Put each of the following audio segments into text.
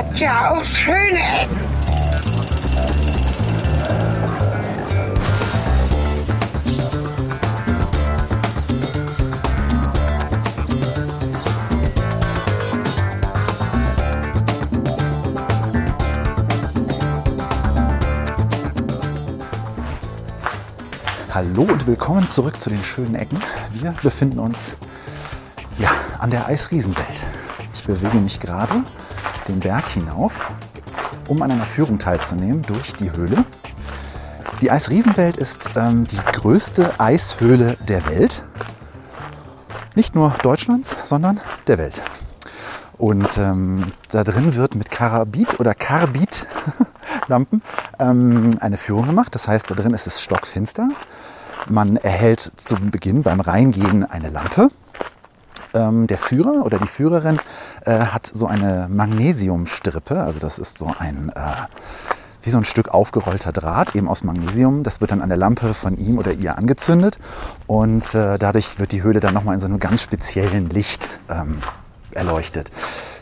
hat ja auch schöne Ecken. Hallo und willkommen zurück zu den schönen Ecken. Wir befinden uns ja, an der Eisriesenwelt. Ich bewege mich gerade den Berg hinauf, um an einer Führung teilzunehmen durch die Höhle. Die Eisriesenwelt ist ähm, die größte Eishöhle der Welt. Nicht nur Deutschlands, sondern der Welt. Und ähm, da drin wird mit Karabit oder Karbidlampen ähm, eine Führung gemacht. Das heißt, da drin ist es stockfinster. Man erhält zum Beginn beim Reingehen eine Lampe. Ähm, der Führer oder die Führerin äh, hat so eine Magnesiumstrippe, also das ist so ein äh, wie so ein Stück aufgerollter Draht, eben aus Magnesium. Das wird dann an der Lampe von ihm oder ihr angezündet und äh, dadurch wird die Höhle dann nochmal in so einem ganz speziellen Licht ähm, erleuchtet.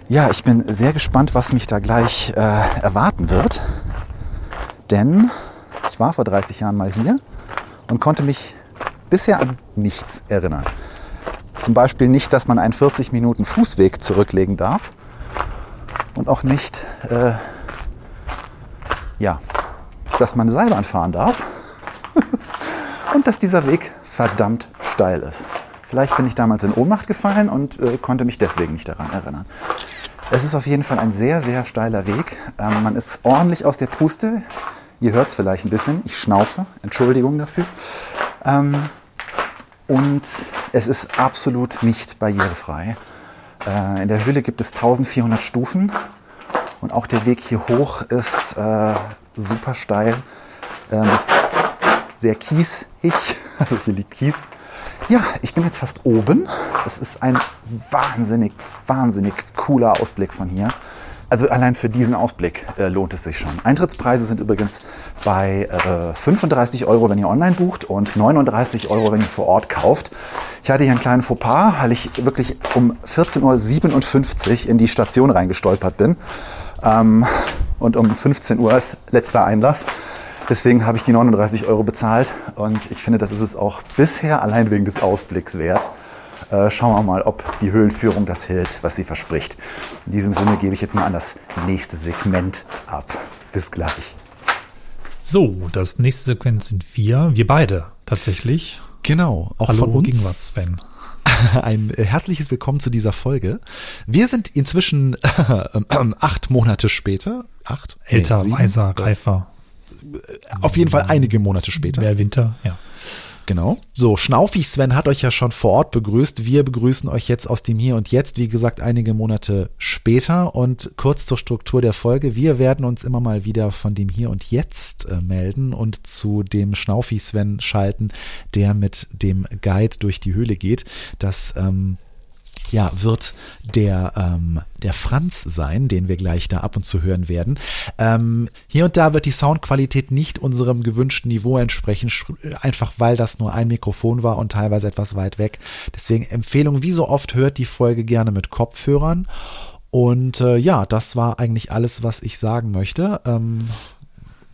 Ja, ich bin sehr gespannt, was mich da gleich äh, erwarten wird, denn ich war vor 30 Jahren mal hier und konnte mich bisher an nichts erinnern. Zum Beispiel nicht, dass man einen 40 Minuten Fußweg zurücklegen darf und auch nicht, äh, ja, dass man Seilbahn fahren darf und dass dieser Weg verdammt steil ist. Vielleicht bin ich damals in Ohnmacht gefallen und äh, konnte mich deswegen nicht daran erinnern. Es ist auf jeden Fall ein sehr, sehr steiler Weg. Ähm, man ist ordentlich aus der Puste. Ihr hört es vielleicht ein bisschen, ich schnaufe, Entschuldigung dafür. Ähm, und es ist absolut nicht barrierefrei. Äh, in der Höhle gibt es 1400 Stufen und auch der Weg hier hoch ist äh, super steil, ähm, sehr kiesig, also hier liegt Kies. Ja, ich bin jetzt fast oben. Es ist ein wahnsinnig, wahnsinnig cooler Ausblick von hier. Also allein für diesen Ausblick äh, lohnt es sich schon. Eintrittspreise sind übrigens bei äh, 35 Euro, wenn ihr online bucht und 39 Euro, wenn ihr vor Ort kauft. Ich hatte hier einen kleinen Fauxpas, weil ich wirklich um 14.57 Uhr in die Station reingestolpert bin. Ähm, und um 15 Uhr ist letzter Einlass. Deswegen habe ich die 39 Euro bezahlt und ich finde, das ist es auch bisher allein wegen des Ausblicks wert. Äh, schauen wir mal, ob die Höhlenführung das hält, was sie verspricht. In diesem Sinne gebe ich jetzt mal an das nächste Segment ab. Bis gleich. So, das nächste Segment sind wir, wir beide tatsächlich. Genau, auch Hallo, von uns. Gegenwart, Sven. Ein herzliches Willkommen zu dieser Folge. Wir sind inzwischen äh, acht Monate später. Acht? Älter, nee, weiser, reifer. Auf jeden Fall einige Monate später. Mehr Winter, ja. Genau. So, Schnaufi Sven hat euch ja schon vor Ort begrüßt. Wir begrüßen euch jetzt aus dem Hier und Jetzt, wie gesagt, einige Monate später. Und kurz zur Struktur der Folge. Wir werden uns immer mal wieder von dem Hier und Jetzt äh, melden und zu dem Schnaufi Sven schalten, der mit dem Guide durch die Höhle geht. Das ähm, ja, wird der, ähm, der Franz sein, den wir gleich da ab und zu hören werden. Ähm, hier und da wird die Soundqualität nicht unserem gewünschten Niveau entsprechen, einfach weil das nur ein Mikrofon war und teilweise etwas weit weg. Deswegen Empfehlung, wie so oft hört die Folge gerne mit Kopfhörern. Und äh, ja, das war eigentlich alles, was ich sagen möchte. Ähm,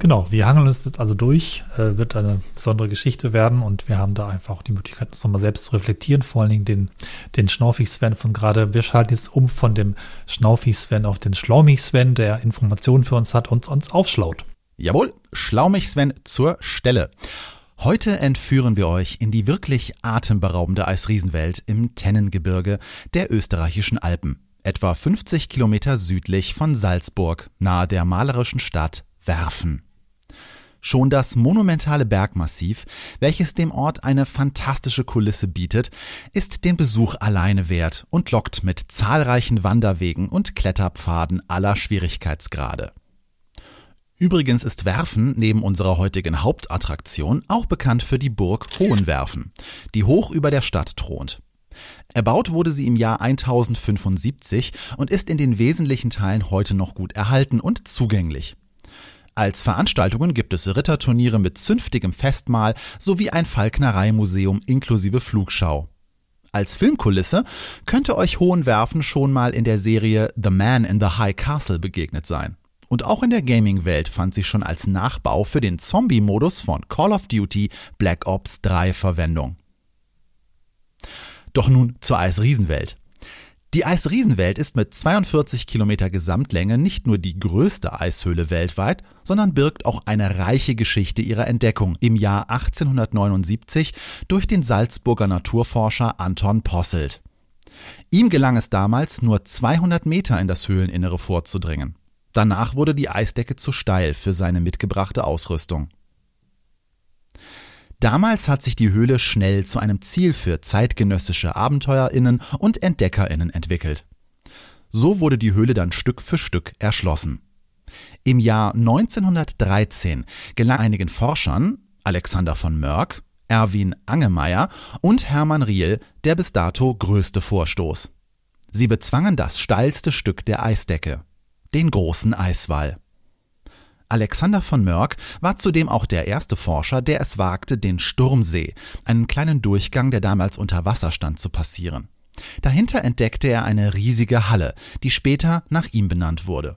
Genau, wir hangeln uns jetzt also durch, äh, wird eine besondere Geschichte werden und wir haben da einfach die Möglichkeit, uns nochmal selbst zu reflektieren, vor allen Dingen den, den Schnaufig-Sven von gerade. Wir schalten jetzt um von dem Schnaufig-Sven auf den Schlaumig-Sven, der Informationen für uns hat und uns aufschlaut. Jawohl, Schlaumig-Sven zur Stelle. Heute entführen wir euch in die wirklich atemberaubende Eisriesenwelt im Tennengebirge der österreichischen Alpen, etwa 50 Kilometer südlich von Salzburg, nahe der malerischen Stadt Werfen. Schon das monumentale Bergmassiv, welches dem Ort eine fantastische Kulisse bietet, ist den Besuch alleine wert und lockt mit zahlreichen Wanderwegen und Kletterpfaden aller Schwierigkeitsgrade. Übrigens ist Werfen neben unserer heutigen Hauptattraktion auch bekannt für die Burg Hohenwerfen, die hoch über der Stadt thront. Erbaut wurde sie im Jahr 1075 und ist in den wesentlichen Teilen heute noch gut erhalten und zugänglich. Als Veranstaltungen gibt es Ritterturniere mit zünftigem Festmahl sowie ein Falknereimuseum inklusive Flugschau. Als Filmkulisse könnte euch Hohenwerfen schon mal in der Serie The Man in the High Castle begegnet sein. Und auch in der Gaming-Welt fand sie schon als Nachbau für den Zombie-Modus von Call of Duty Black Ops 3 Verwendung. Doch nun zur Eisriesenwelt. Die Eisriesenwelt ist mit 42 Kilometer Gesamtlänge nicht nur die größte Eishöhle weltweit, sondern birgt auch eine reiche Geschichte ihrer Entdeckung im Jahr 1879 durch den Salzburger Naturforscher Anton Posselt. Ihm gelang es damals, nur 200 Meter in das Höhleninnere vorzudringen. Danach wurde die Eisdecke zu steil für seine mitgebrachte Ausrüstung. Damals hat sich die Höhle schnell zu einem Ziel für zeitgenössische Abenteuerinnen und Entdeckerinnen entwickelt. So wurde die Höhle dann Stück für Stück erschlossen. Im Jahr 1913 gelang einigen Forschern, Alexander von Mörk, Erwin Angemeyer und Hermann Riel, der bis dato größte Vorstoß. Sie bezwangen das steilste Stück der Eisdecke, den großen Eiswall. Alexander von Mörk war zudem auch der erste Forscher, der es wagte, den Sturmsee, einen kleinen Durchgang, der damals unter Wasser stand, zu passieren. Dahinter entdeckte er eine riesige Halle, die später nach ihm benannt wurde.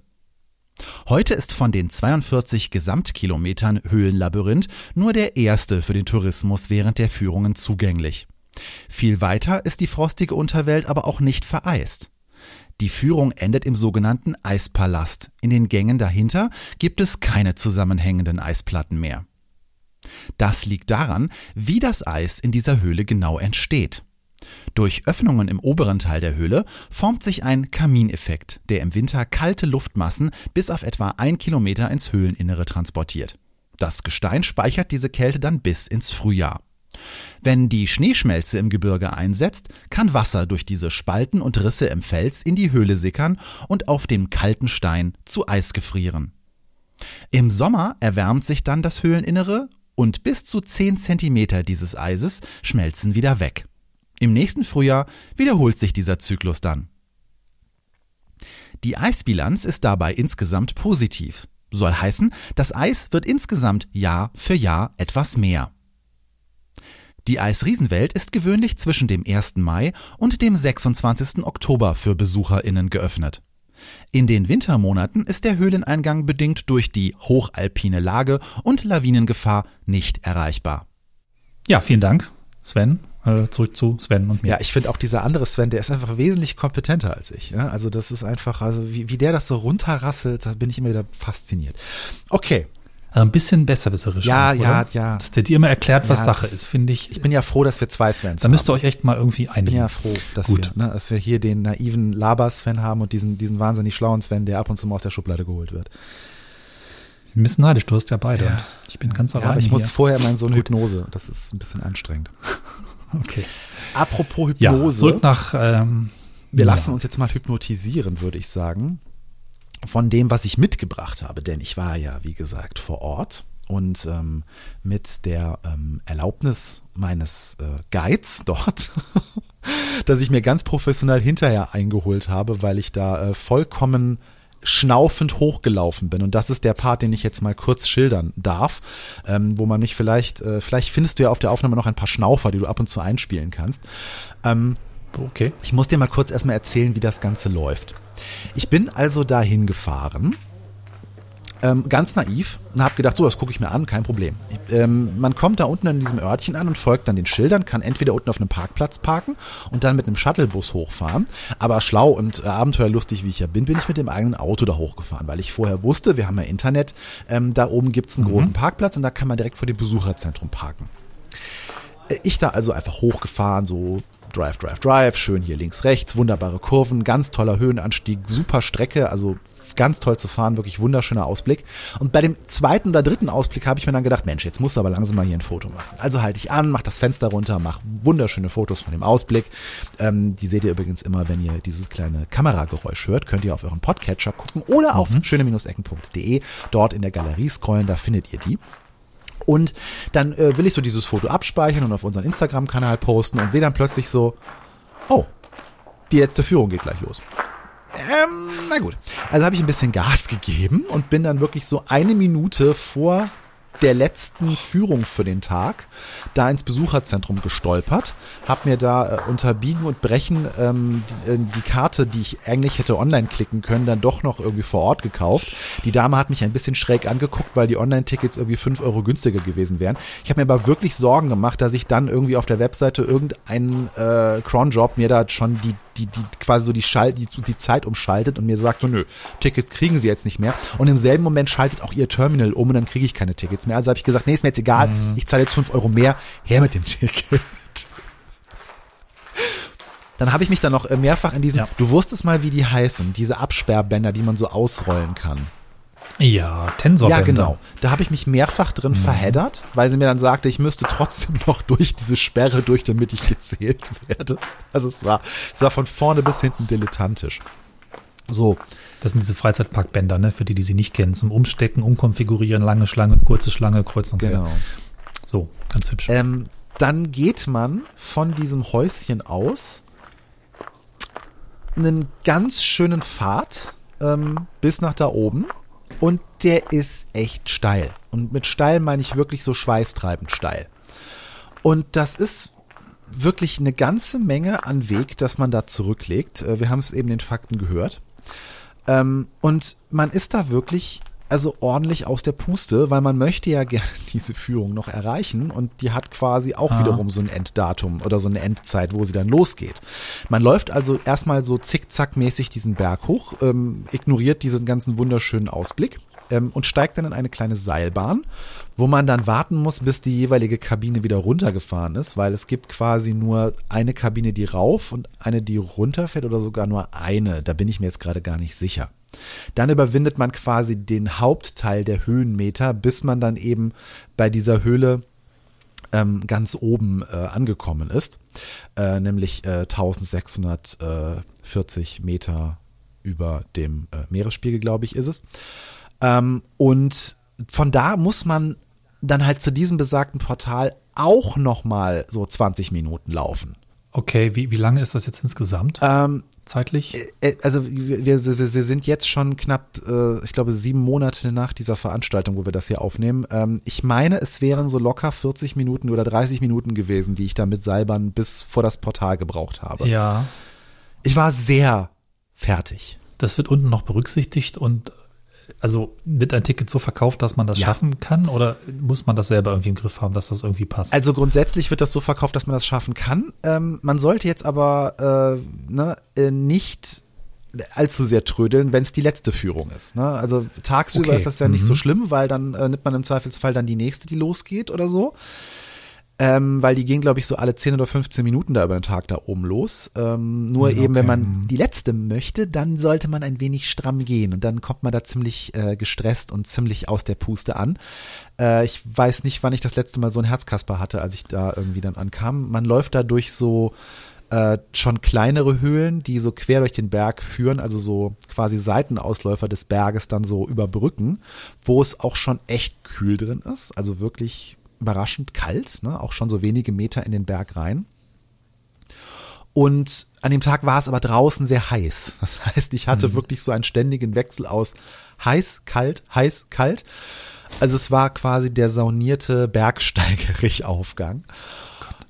Heute ist von den 42 Gesamtkilometern Höhlenlabyrinth nur der erste für den Tourismus während der Führungen zugänglich. Viel weiter ist die frostige Unterwelt aber auch nicht vereist. Die Führung endet im sogenannten Eispalast. In den Gängen dahinter gibt es keine zusammenhängenden Eisplatten mehr. Das liegt daran, wie das Eis in dieser Höhle genau entsteht. Durch Öffnungen im oberen Teil der Höhle formt sich ein Kamineffekt, der im Winter kalte Luftmassen bis auf etwa ein Kilometer ins Höhleninnere transportiert. Das Gestein speichert diese Kälte dann bis ins Frühjahr. Wenn die Schneeschmelze im Gebirge einsetzt, kann Wasser durch diese Spalten und Risse im Fels in die Höhle sickern und auf dem kalten Stein zu Eis gefrieren. Im Sommer erwärmt sich dann das Höhleninnere und bis zu 10 Zentimeter dieses Eises schmelzen wieder weg. Im nächsten Frühjahr wiederholt sich dieser Zyklus dann. Die Eisbilanz ist dabei insgesamt positiv. Soll heißen, das Eis wird insgesamt Jahr für Jahr etwas mehr. Die Eisriesenwelt ist gewöhnlich zwischen dem 1. Mai und dem 26. Oktober für BesucherInnen geöffnet. In den Wintermonaten ist der Höhleneingang bedingt durch die hochalpine Lage und Lawinengefahr nicht erreichbar. Ja, vielen Dank, Sven. Äh, zurück zu Sven und mir. Ja, ich finde auch dieser andere Sven, der ist einfach wesentlich kompetenter als ich. Ja? Also das ist einfach, also wie, wie der das so runterrasselt, da bin ich immer wieder fasziniert. Okay, ein bisschen besserwisserisch. Ja, oder? ja, ja. Dass der dir immer erklärt, was ja, Sache ist, finde ich. Ich bin ja froh, dass wir zwei Svens. Da müsst ihr euch echt mal irgendwie einigen. Ich bin ja froh, dass, Gut. Wir, ne, dass wir hier den naiven Laber-Sven haben und diesen, diesen wahnsinnig schlauen Sven, der ab und zu mal aus der Schublade geholt wird. Ein bisschen neidisch, du hast ja beide. Ja. Ich bin ganz ja, allein. Aber ich hier. muss vorher mal in so eine Hypnose. Das ist ein bisschen anstrengend. okay. Apropos Hypnose. Ja, zurück nach. Ähm, wir lassen uns jetzt mal hypnotisieren, würde ich sagen. Von dem, was ich mitgebracht habe. Denn ich war ja, wie gesagt, vor Ort und ähm, mit der ähm, Erlaubnis meines äh, Guides dort, dass ich mir ganz professionell hinterher eingeholt habe, weil ich da äh, vollkommen schnaufend hochgelaufen bin. Und das ist der Part, den ich jetzt mal kurz schildern darf, ähm, wo man mich vielleicht, äh, vielleicht findest du ja auf der Aufnahme noch ein paar Schnaufer, die du ab und zu einspielen kannst. Ähm, okay. Ich muss dir mal kurz erstmal erzählen, wie das Ganze läuft. Ich bin also dahin gefahren ähm, ganz naiv und habe gedacht, so, das gucke ich mir an, kein Problem. Ähm, man kommt da unten in diesem Örtchen an und folgt dann den Schildern, kann entweder unten auf einem Parkplatz parken und dann mit einem Shuttlebus hochfahren. Aber schlau und äh, abenteuerlustig wie ich ja bin, bin ich mit dem eigenen Auto da hochgefahren, weil ich vorher wusste, wir haben ja Internet, ähm, da oben gibt's einen mhm. großen Parkplatz und da kann man direkt vor dem Besucherzentrum parken. Ich da also einfach hochgefahren, so Drive, Drive, Drive, schön hier links, rechts, wunderbare Kurven, ganz toller Höhenanstieg, super Strecke, also ganz toll zu fahren, wirklich wunderschöner Ausblick. Und bei dem zweiten oder dritten Ausblick habe ich mir dann gedacht, Mensch, jetzt musst du aber langsam mal hier ein Foto machen. Also halte ich an, mach das Fenster runter, mach wunderschöne Fotos von dem Ausblick. Ähm, die seht ihr übrigens immer, wenn ihr dieses kleine Kamerageräusch hört, könnt ihr auf euren Podcatcher gucken oder auf mhm. schöne-ecken.de, dort in der Galerie scrollen, da findet ihr die. Und dann äh, will ich so dieses Foto abspeichern und auf unseren Instagram-Kanal posten und sehe dann plötzlich so, oh, die letzte Führung geht gleich los. Ähm, na gut. Also habe ich ein bisschen Gas gegeben und bin dann wirklich so eine Minute vor der letzten Führung für den Tag da ins Besucherzentrum gestolpert, habe mir da äh, unter Biegen und Brechen ähm, die, äh, die Karte, die ich eigentlich hätte online klicken können, dann doch noch irgendwie vor Ort gekauft. Die Dame hat mich ein bisschen schräg angeguckt, weil die Online-Tickets irgendwie fünf Euro günstiger gewesen wären. Ich habe mir aber wirklich Sorgen gemacht, dass ich dann irgendwie auf der Webseite irgendein äh, Cronjob mir da schon die die, die quasi so die, Schall, die, die Zeit umschaltet und mir sagt so, nö, Tickets kriegen sie jetzt nicht mehr. Und im selben Moment schaltet auch ihr Terminal um und dann kriege ich keine Tickets mehr. Also habe ich gesagt, nee, ist mir jetzt egal, mhm. ich zahle jetzt fünf Euro mehr, her mit dem Ticket. Dann habe ich mich dann noch äh, mehrfach in diesen, ja. du wusstest mal, wie die heißen, diese Absperrbänder, die man so ausrollen kann. Ja, Tensorbänder. Ja, genau. Da habe ich mich mehrfach drin mhm. verheddert, weil sie mir dann sagte, ich müsste trotzdem noch durch diese Sperre durch, damit ich gezählt werde. Also es war, es war von vorne bis hinten dilettantisch. So. Das sind diese Freizeitparkbänder, ne, für die, die sie nicht kennen. Zum Umstecken, Umkonfigurieren, lange Schlange, kurze Schlange, kreuz und Genau. So, ganz hübsch. Ähm, dann geht man von diesem Häuschen aus einen ganz schönen Pfad ähm, bis nach da oben und der ist echt steil. Und mit steil meine ich wirklich so schweißtreibend steil. Und das ist wirklich eine ganze Menge an Weg, dass man da zurücklegt. Äh, wir haben es eben den Fakten gehört. Ähm, und man ist da wirklich also ordentlich aus der Puste, weil man möchte ja gerne diese Führung noch erreichen und die hat quasi auch Aha. wiederum so ein Enddatum oder so eine Endzeit, wo sie dann losgeht. Man läuft also erstmal so zickzackmäßig diesen Berg hoch, ähm, ignoriert diesen ganzen wunderschönen Ausblick ähm, und steigt dann in eine kleine Seilbahn, wo man dann warten muss, bis die jeweilige Kabine wieder runtergefahren ist, weil es gibt quasi nur eine Kabine, die rauf und eine, die runterfährt oder sogar nur eine. Da bin ich mir jetzt gerade gar nicht sicher. Dann überwindet man quasi den Hauptteil der Höhenmeter, bis man dann eben bei dieser Höhle ähm, ganz oben äh, angekommen ist, äh, nämlich äh, 1640 Meter über dem äh, Meeresspiegel, glaube ich, ist es. Ähm, und von da muss man dann halt zu diesem besagten Portal auch nochmal so 20 Minuten laufen. Okay, wie, wie lange ist das jetzt insgesamt? Ähm, zeitlich? Äh, äh, also wir, wir, wir sind jetzt schon knapp, äh, ich glaube, sieben Monate nach dieser Veranstaltung, wo wir das hier aufnehmen. Ähm, ich meine, es wären so locker 40 Minuten oder 30 Minuten gewesen, die ich da mit Seilbahn bis vor das Portal gebraucht habe. Ja. Ich war sehr fertig. Das wird unten noch berücksichtigt und also wird ein Ticket so verkauft, dass man das ja. schaffen kann oder muss man das selber irgendwie im Griff haben, dass das irgendwie passt? Also grundsätzlich wird das so verkauft, dass man das schaffen kann. Ähm, man sollte jetzt aber äh, ne, äh, nicht allzu sehr trödeln, wenn es die letzte Führung ist. Ne? Also tagsüber okay. ist das ja nicht mhm. so schlimm, weil dann äh, nimmt man im Zweifelsfall dann die nächste, die losgeht oder so ähm, weil die gehen, glaube ich, so alle 10 oder 15 Minuten da über den Tag da oben los. Ähm, nur okay. eben, wenn man die letzte möchte, dann sollte man ein wenig stramm gehen und dann kommt man da ziemlich äh, gestresst und ziemlich aus der Puste an. Äh, ich weiß nicht, wann ich das letzte Mal so ein Herzkasper hatte, als ich da irgendwie dann ankam. Man läuft da durch so äh, schon kleinere Höhlen, die so quer durch den Berg führen, also so quasi Seitenausläufer des Berges dann so überbrücken, wo es auch schon echt kühl drin ist, also wirklich überraschend kalt, ne? auch schon so wenige Meter in den Berg rein. Und an dem Tag war es aber draußen sehr heiß. Das heißt, ich hatte mhm. wirklich so einen ständigen Wechsel aus heiß, kalt, heiß, kalt. Also es war quasi der saunierte Bergsteigerich-Aufgang.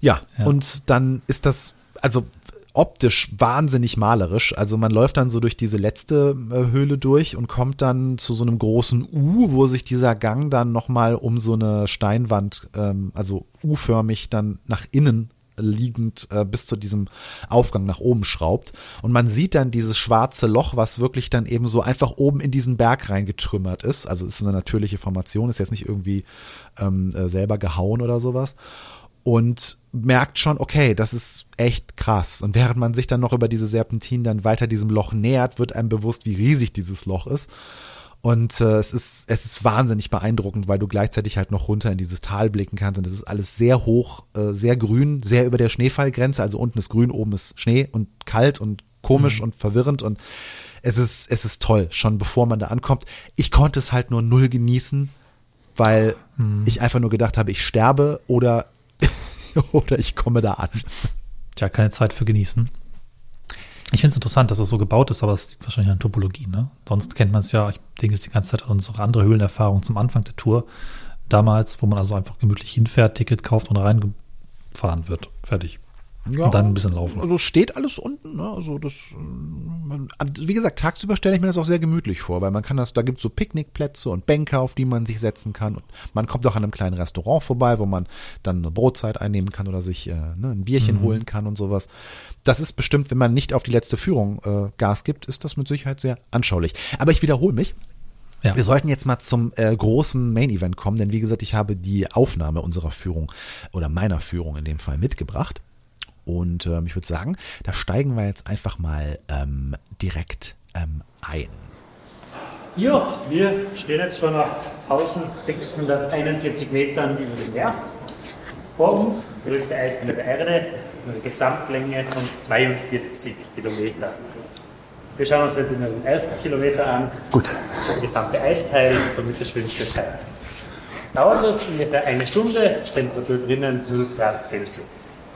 Ja, ja, und dann ist das, also optisch wahnsinnig malerisch. Also man läuft dann so durch diese letzte äh, Höhle durch und kommt dann zu so einem großen U, wo sich dieser Gang dann nochmal um so eine Steinwand, ähm, also U-förmig dann nach innen liegend äh, bis zu diesem Aufgang nach oben schraubt. Und man sieht dann dieses schwarze Loch, was wirklich dann eben so einfach oben in diesen Berg reingetrümmert ist. Also es ist eine natürliche Formation, ist jetzt nicht irgendwie ähm, äh, selber gehauen oder sowas und merkt schon, okay, das ist echt krass. Und während man sich dann noch über diese Serpentinen dann weiter diesem Loch nähert, wird einem bewusst, wie riesig dieses Loch ist. Und äh, es ist es ist wahnsinnig beeindruckend, weil du gleichzeitig halt noch runter in dieses Tal blicken kannst. Und es ist alles sehr hoch, äh, sehr grün, sehr über der Schneefallgrenze. Also unten ist grün, oben ist Schnee und kalt und komisch mhm. und verwirrend. Und es ist es ist toll, schon bevor man da ankommt. Ich konnte es halt nur null genießen, weil mhm. ich einfach nur gedacht habe, ich sterbe oder oder ich komme da an. Tja, keine Zeit für genießen. Ich finde es interessant, dass es so gebaut ist, aber es ist wahrscheinlich eine Topologie. Ne? Sonst kennt man es ja, ich denke jetzt die ganze Zeit an unsere andere Höhlenerfahrung zum Anfang der Tour. damals, wo man also einfach gemütlich hinfährt, Ticket kauft und reingefahren wird. Fertig. Ja, und dann ein bisschen laufen. Also steht alles unten. Ne? Also das, man, wie gesagt, tagsüber stelle ich mir das auch sehr gemütlich vor, weil man kann das, da gibt es so Picknickplätze und Bänke, auf die man sich setzen kann. Und man kommt auch an einem kleinen Restaurant vorbei, wo man dann eine Brotzeit einnehmen kann oder sich äh, ne, ein Bierchen mhm. holen kann und sowas. Das ist bestimmt, wenn man nicht auf die letzte Führung äh, Gas gibt, ist das mit Sicherheit sehr anschaulich. Aber ich wiederhole mich. Ja. Wir sollten jetzt mal zum äh, großen Main Event kommen, denn wie gesagt, ich habe die Aufnahme unserer Führung oder meiner Führung in dem Fall mitgebracht. Und ähm, ich würde sagen, da steigen wir jetzt einfach mal ähm, direkt ähm, ein. Ja, wir stehen jetzt schon auf 1641 Metern über dem Meer. Vor uns größte Eiswelle der Erde, eine Gesamtlänge von 42 Kilometern. Wir schauen uns den ersten Kilometer an. Gut. Der gesamte Eisteil, somit der schönste Teil. Dauert dort ungefähr eine Stunde, Temperatur drinnen 0 Grad Celsius.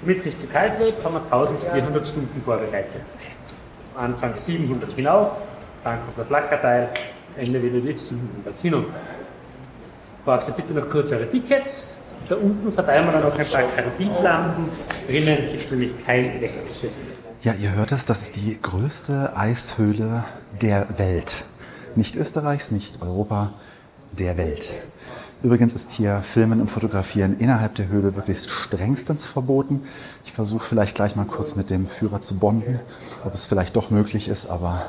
Damit es nicht zu kalt wird, haben wir 1400 Stufen vorbereitet. Anfang 700 hinauf, dann kommt der flache Teil, Ende wieder die 700 hinunter. Braucht ihr bitte noch kurz eure Tickets. Da unten verteilen wir dann noch ein paar Karabinlampen. Drinnen gibt es nämlich kein elektrisches Ja, ihr hört es, das ist die größte Eishöhle der Welt. Nicht Österreichs, nicht Europa, der Welt. Übrigens ist hier Filmen und Fotografieren innerhalb der Höhle wirklich strengstens verboten. Ich versuche vielleicht gleich mal kurz mit dem Führer zu bonden, ob es vielleicht doch möglich ist, aber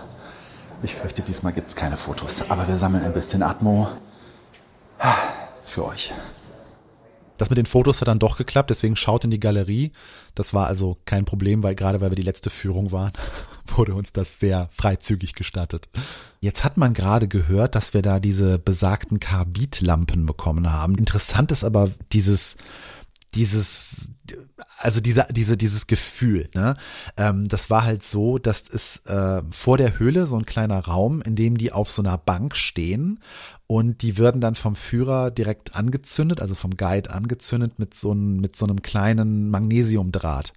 ich fürchte, diesmal gibt es keine Fotos. Aber wir sammeln ein bisschen Atmo für euch. Das mit den Fotos hat dann doch geklappt, deswegen schaut in die Galerie. Das war also kein Problem, weil gerade weil wir die letzte Führung waren, wurde uns das sehr freizügig gestattet. Jetzt hat man gerade gehört, dass wir da diese besagten Karbidlampen bekommen haben. Interessant ist aber dieses dieses, also diese, diese, dieses Gefühl, ne? Ähm, das war halt so, dass es äh, vor der Höhle so ein kleiner Raum, in dem die auf so einer Bank stehen und die würden dann vom Führer direkt angezündet, also vom Guide angezündet mit so einem, mit so einem kleinen Magnesiumdraht.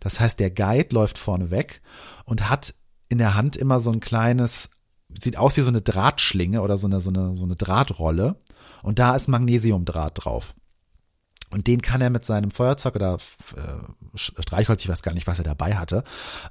Das heißt, der Guide läuft vorne weg und hat in der Hand immer so ein kleines, sieht aus wie so eine Drahtschlinge oder so eine, so eine, so eine Drahtrolle und da ist Magnesiumdraht drauf. Und den kann er mit seinem Feuerzeug oder äh, Streichholz, ich weiß gar nicht, was er dabei hatte,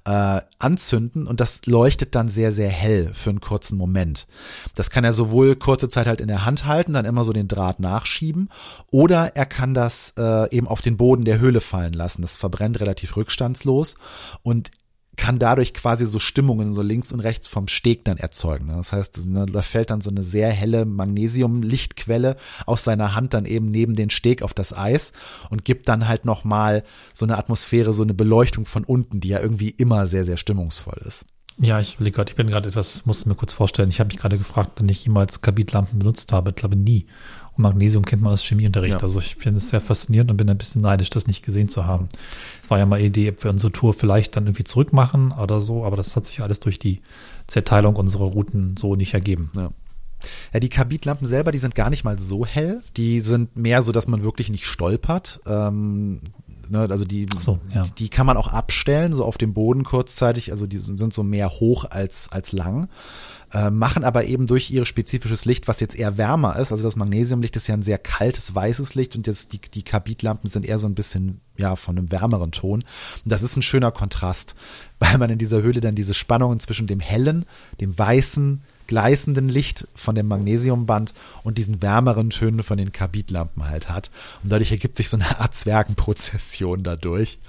äh, anzünden und das leuchtet dann sehr, sehr hell für einen kurzen Moment. Das kann er sowohl kurze Zeit halt in der Hand halten, dann immer so den Draht nachschieben, oder er kann das äh, eben auf den Boden der Höhle fallen lassen. Das verbrennt relativ rückstandslos und kann dadurch quasi so Stimmungen so links und rechts vom Steg dann erzeugen. Das heißt, ne, da fällt dann so eine sehr helle Magnesiumlichtquelle aus seiner Hand dann eben neben den Steg auf das Eis und gibt dann halt nochmal so eine Atmosphäre, so eine Beleuchtung von unten, die ja irgendwie immer sehr, sehr stimmungsvoll ist. Ja, ich will gerade, ich bin gerade etwas, musste mir kurz vorstellen, ich habe mich gerade gefragt, wenn ich jemals Kabitlampen benutzt habe, ich glaube nie. Und Magnesium kennt man aus Chemieunterricht. Ja. Also ich finde es sehr faszinierend und bin ein bisschen neidisch, das nicht gesehen zu haben. Es war ja mal Idee, ob wir unsere Tour vielleicht dann irgendwie zurückmachen oder so, aber das hat sich alles durch die Zerteilung unserer Routen so nicht ergeben. Ja. Ja, die Kabitlampen selber, die sind gar nicht mal so hell. Die sind mehr so, dass man wirklich nicht stolpert. Ähm, ne, also die, so, ja. die, die kann man auch abstellen, so auf dem Boden kurzzeitig. Also die sind so mehr hoch als, als lang. Äh, machen aber eben durch ihr spezifisches Licht, was jetzt eher wärmer ist, also das Magnesiumlicht ist ja ein sehr kaltes, weißes Licht und jetzt die, die Kabitlampen sind eher so ein bisschen ja von einem wärmeren Ton. Und das ist ein schöner Kontrast, weil man in dieser Höhle dann diese Spannungen zwischen dem hellen, dem weißen, gleißenden Licht von dem Magnesiumband und diesen wärmeren Tönen von den Kabitlampen halt hat. Und dadurch ergibt sich so eine Art Zwergenprozession dadurch.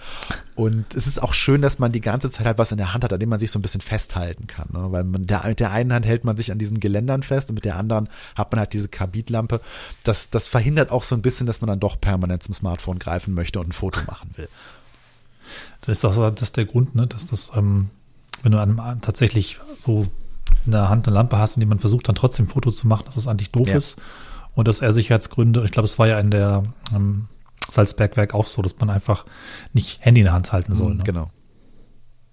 Und es ist auch schön, dass man die ganze Zeit halt was in der Hand hat, an dem man sich so ein bisschen festhalten kann. Ne? Weil man der, mit der einen Hand hält man sich an diesen Geländern fest und mit der anderen hat man halt diese Kabitlampe. Das, das verhindert auch so ein bisschen, dass man dann doch permanent zum Smartphone greifen möchte und ein Foto machen will. Das ist auch das ist der Grund, ne? dass das, ähm, wenn du einem tatsächlich so in der Hand eine Lampe hast, in die man versucht dann trotzdem Fotos zu machen, dass das eigentlich doof ja. ist. Und dass er Sicherheitsgründe, ich glaube, es war ja in der ähm, Salzbergwerk auch so, dass man einfach nicht Handy in der Hand halten soll. Mhm, ne? Genau.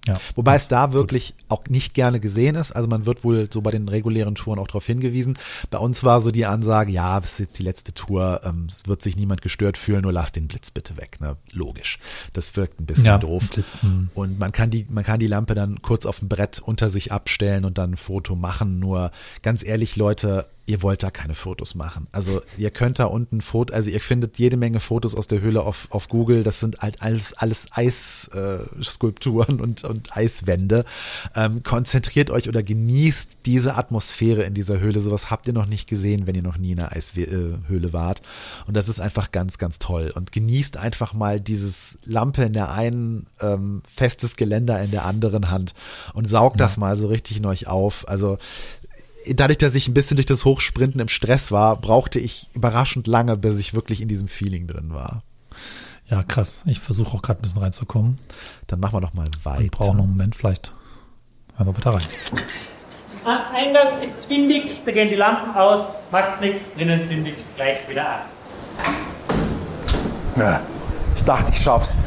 Ja. Wobei es da wirklich auch nicht gerne gesehen ist. Also man wird wohl so bei den regulären Touren auch darauf hingewiesen. Bei uns war so die Ansage, ja, das ist jetzt die letzte Tour, ähm, es wird sich niemand gestört fühlen, nur lass den Blitz bitte weg. Ne? Logisch. Das wirkt ein bisschen ja, doof. Blitz, hm. und man kann die, man kann die Lampe dann kurz auf dem Brett unter sich abstellen und dann ein Foto machen. Nur ganz ehrlich, Leute, ihr wollt da keine Fotos machen. Also ihr könnt da unten Foto, also ihr findet jede Menge Fotos aus der Höhle auf, auf Google. Das sind halt alles, alles Eisskulpturen äh, und, und Eiswände. Ähm, konzentriert euch oder genießt diese Atmosphäre in dieser Höhle. Sowas habt ihr noch nicht gesehen, wenn ihr noch nie in einer Eishöhle wart. Und das ist einfach ganz, ganz toll. Und genießt einfach mal dieses Lampe in der einen, ähm, festes Geländer in der anderen Hand und saugt ja. das mal so richtig in euch auf. Also dadurch, dass ich ein bisschen durch das Hochsprinten im Stress war, brauchte ich überraschend lange, bis ich wirklich in diesem Feeling drin war. Ja, krass. Ich versuche auch gerade ein bisschen reinzukommen. Dann machen wir doch mal weiter. Ich brauche noch einen Moment, vielleicht. Hören wir bitte rein. Eingang ist zwindig, da gehen die Lampen aus, macht nichts, drinnen zündig es gleich wieder an. Ja, ich dachte, ich schaff's.